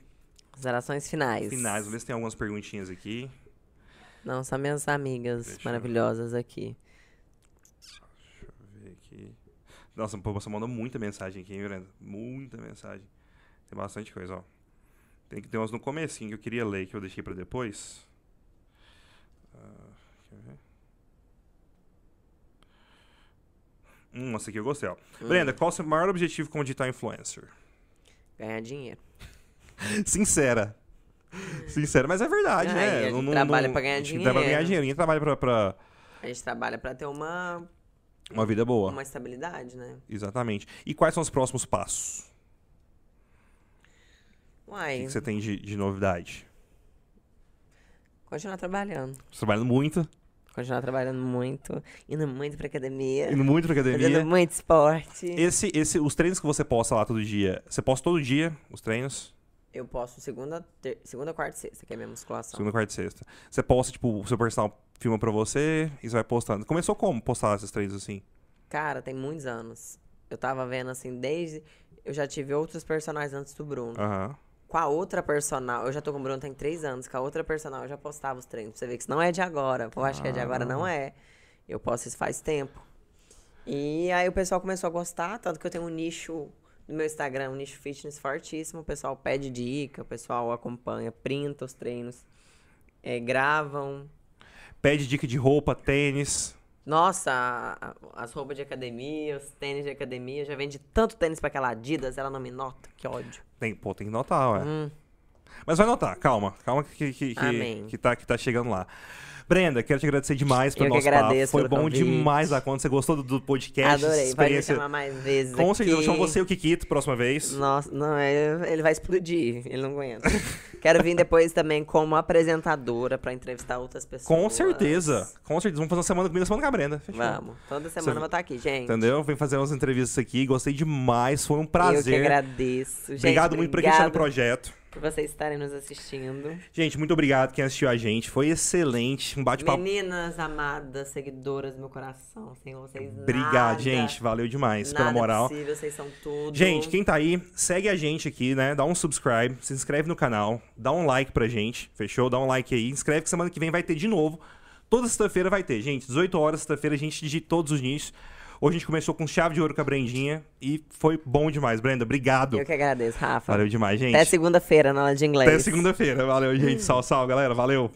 S2: Considerações finais.
S1: finais. Vamos ver se tem algumas perguntinhas aqui.
S2: Não, são minhas amigas
S1: Deixa
S2: maravilhosas aqui.
S1: Deixa eu ver aqui. Nossa, você mandou muita mensagem aqui, hein, Brenda? Muita mensagem. Tem bastante coisa, ó. Tem que ter umas no comecinho que eu queria ler, que eu deixei pra depois. Ah, quer ver? Hum, essa aqui eu gostei, ó.
S2: Hum.
S1: Brenda, qual o seu maior objetivo como digital influencer?
S2: Ganhar dinheiro. *laughs*
S1: Sincera. Sincera, mas é verdade,
S2: Ah,
S1: né?
S2: a gente trabalha pra ganhar
S1: gente Trabalha pra ganhar
S2: dinheiro.
S1: dinheiro. Ninguém trabalha pra, pra
S2: A gente trabalha pra ter uma,
S1: uma vida boa.
S2: uma estabilidade, né?
S1: Exatamente. E quais são os próximos passos? O
S2: Uai,
S1: que, que você tem de, de novidade?
S2: continuar trabalhando.
S1: Você trabalhando muito,
S2: Continuar trabalhando muito, indo muito pra academia,
S1: indo muito pra
S2: fazendo
S1: academia.
S2: muito esporte.
S1: Esse, esse, os treinos que você posta lá todo dia, você posta todo dia os treinos?
S2: Eu posto segunda, ter... segunda, quarta e sexta, que é a minha musculação.
S1: Segunda, quarta e sexta. Você posta, tipo, o seu personal filma pra você e você vai postando. Começou como postar esses treinos assim?
S2: Cara, tem muitos anos. Eu tava vendo assim, desde. Eu já tive outros personagens antes do Bruno.
S1: Aham.
S2: Com a outra personal, eu já tô com o Bruno tem três anos. Com a outra personal, eu já postava os treinos. Pra você ver que isso não é de agora. Eu acho que é de agora, não é. Eu posto isso faz tempo. E aí o pessoal começou a gostar, tanto que eu tenho um nicho no meu Instagram, um nicho fitness fortíssimo. O pessoal pede dica, o pessoal acompanha, printa os treinos, é, gravam.
S1: Pede dica de roupa, tênis.
S2: Nossa, as roupas de academia, os tênis de academia, já vende tanto tênis pra aquela Adidas, ela não me nota, que ódio.
S1: Tem, pô, tem que notar, ué.
S2: Hum,
S1: Mas vai notar, calma. Calma que, que, que, que, tá, que tá chegando lá. Brenda, quero te agradecer demais pelo
S2: Eu
S1: nosso
S2: agradeço
S1: papo. Foi bom
S2: convite.
S1: demais a conta. Você gostou do, do podcast?
S2: adorei, pode me
S1: experiência...
S2: chamar mais vezes
S1: Com certeza, eu
S2: aqui.
S1: chamo você e o Kikito próxima vez.
S2: Nossa, não, ele ele vai explodir, ele não aguenta. *laughs* Quero vir depois também como apresentadora pra entrevistar outras pessoas.
S1: Com certeza. Com certeza. Vamos fazer uma semana comigo, uma semana com a Brenda. Fechou.
S2: Vamos, toda semana
S1: Você-
S2: eu vou estar aqui, gente.
S1: Entendeu? Vem fazer umas entrevistas aqui. Gostei demais. Foi um
S2: Eu que
S1: prazer.
S2: agradeço. Gente,
S1: obrigado muito por está no
S2: obrigado
S1: projeto.
S2: Por vocês estarem nos assistindo.
S1: Gente, muito obrigado quem assistiu a gente. Foi excelente. Um bate-papo.
S2: Meninas amadas, seguidoras do meu coração, sem vocês
S1: Obrigado,
S2: nada,
S1: gente. Valeu demais pela moral.
S2: possível, vocês são tudo.
S1: Gente, quem tá aí, segue a gente aqui, né? Dá um subscribe, se inscreve no canal, dá um like pra gente, fechou? Dá um like aí, inscreve que semana que vem vai ter de novo. Toda sexta-feira vai ter, gente. 18 horas, sexta-feira, a gente digita todos os nichos. Hoje a gente começou com chave de ouro com a Brendinha e foi bom demais. Brenda, obrigado.
S2: Eu que agradeço, Rafa.
S1: Valeu demais, gente.
S2: Até segunda-feira na aula de inglês.
S1: Até segunda-feira. Valeu, gente. *laughs* Sal, sal, galera. Valeu.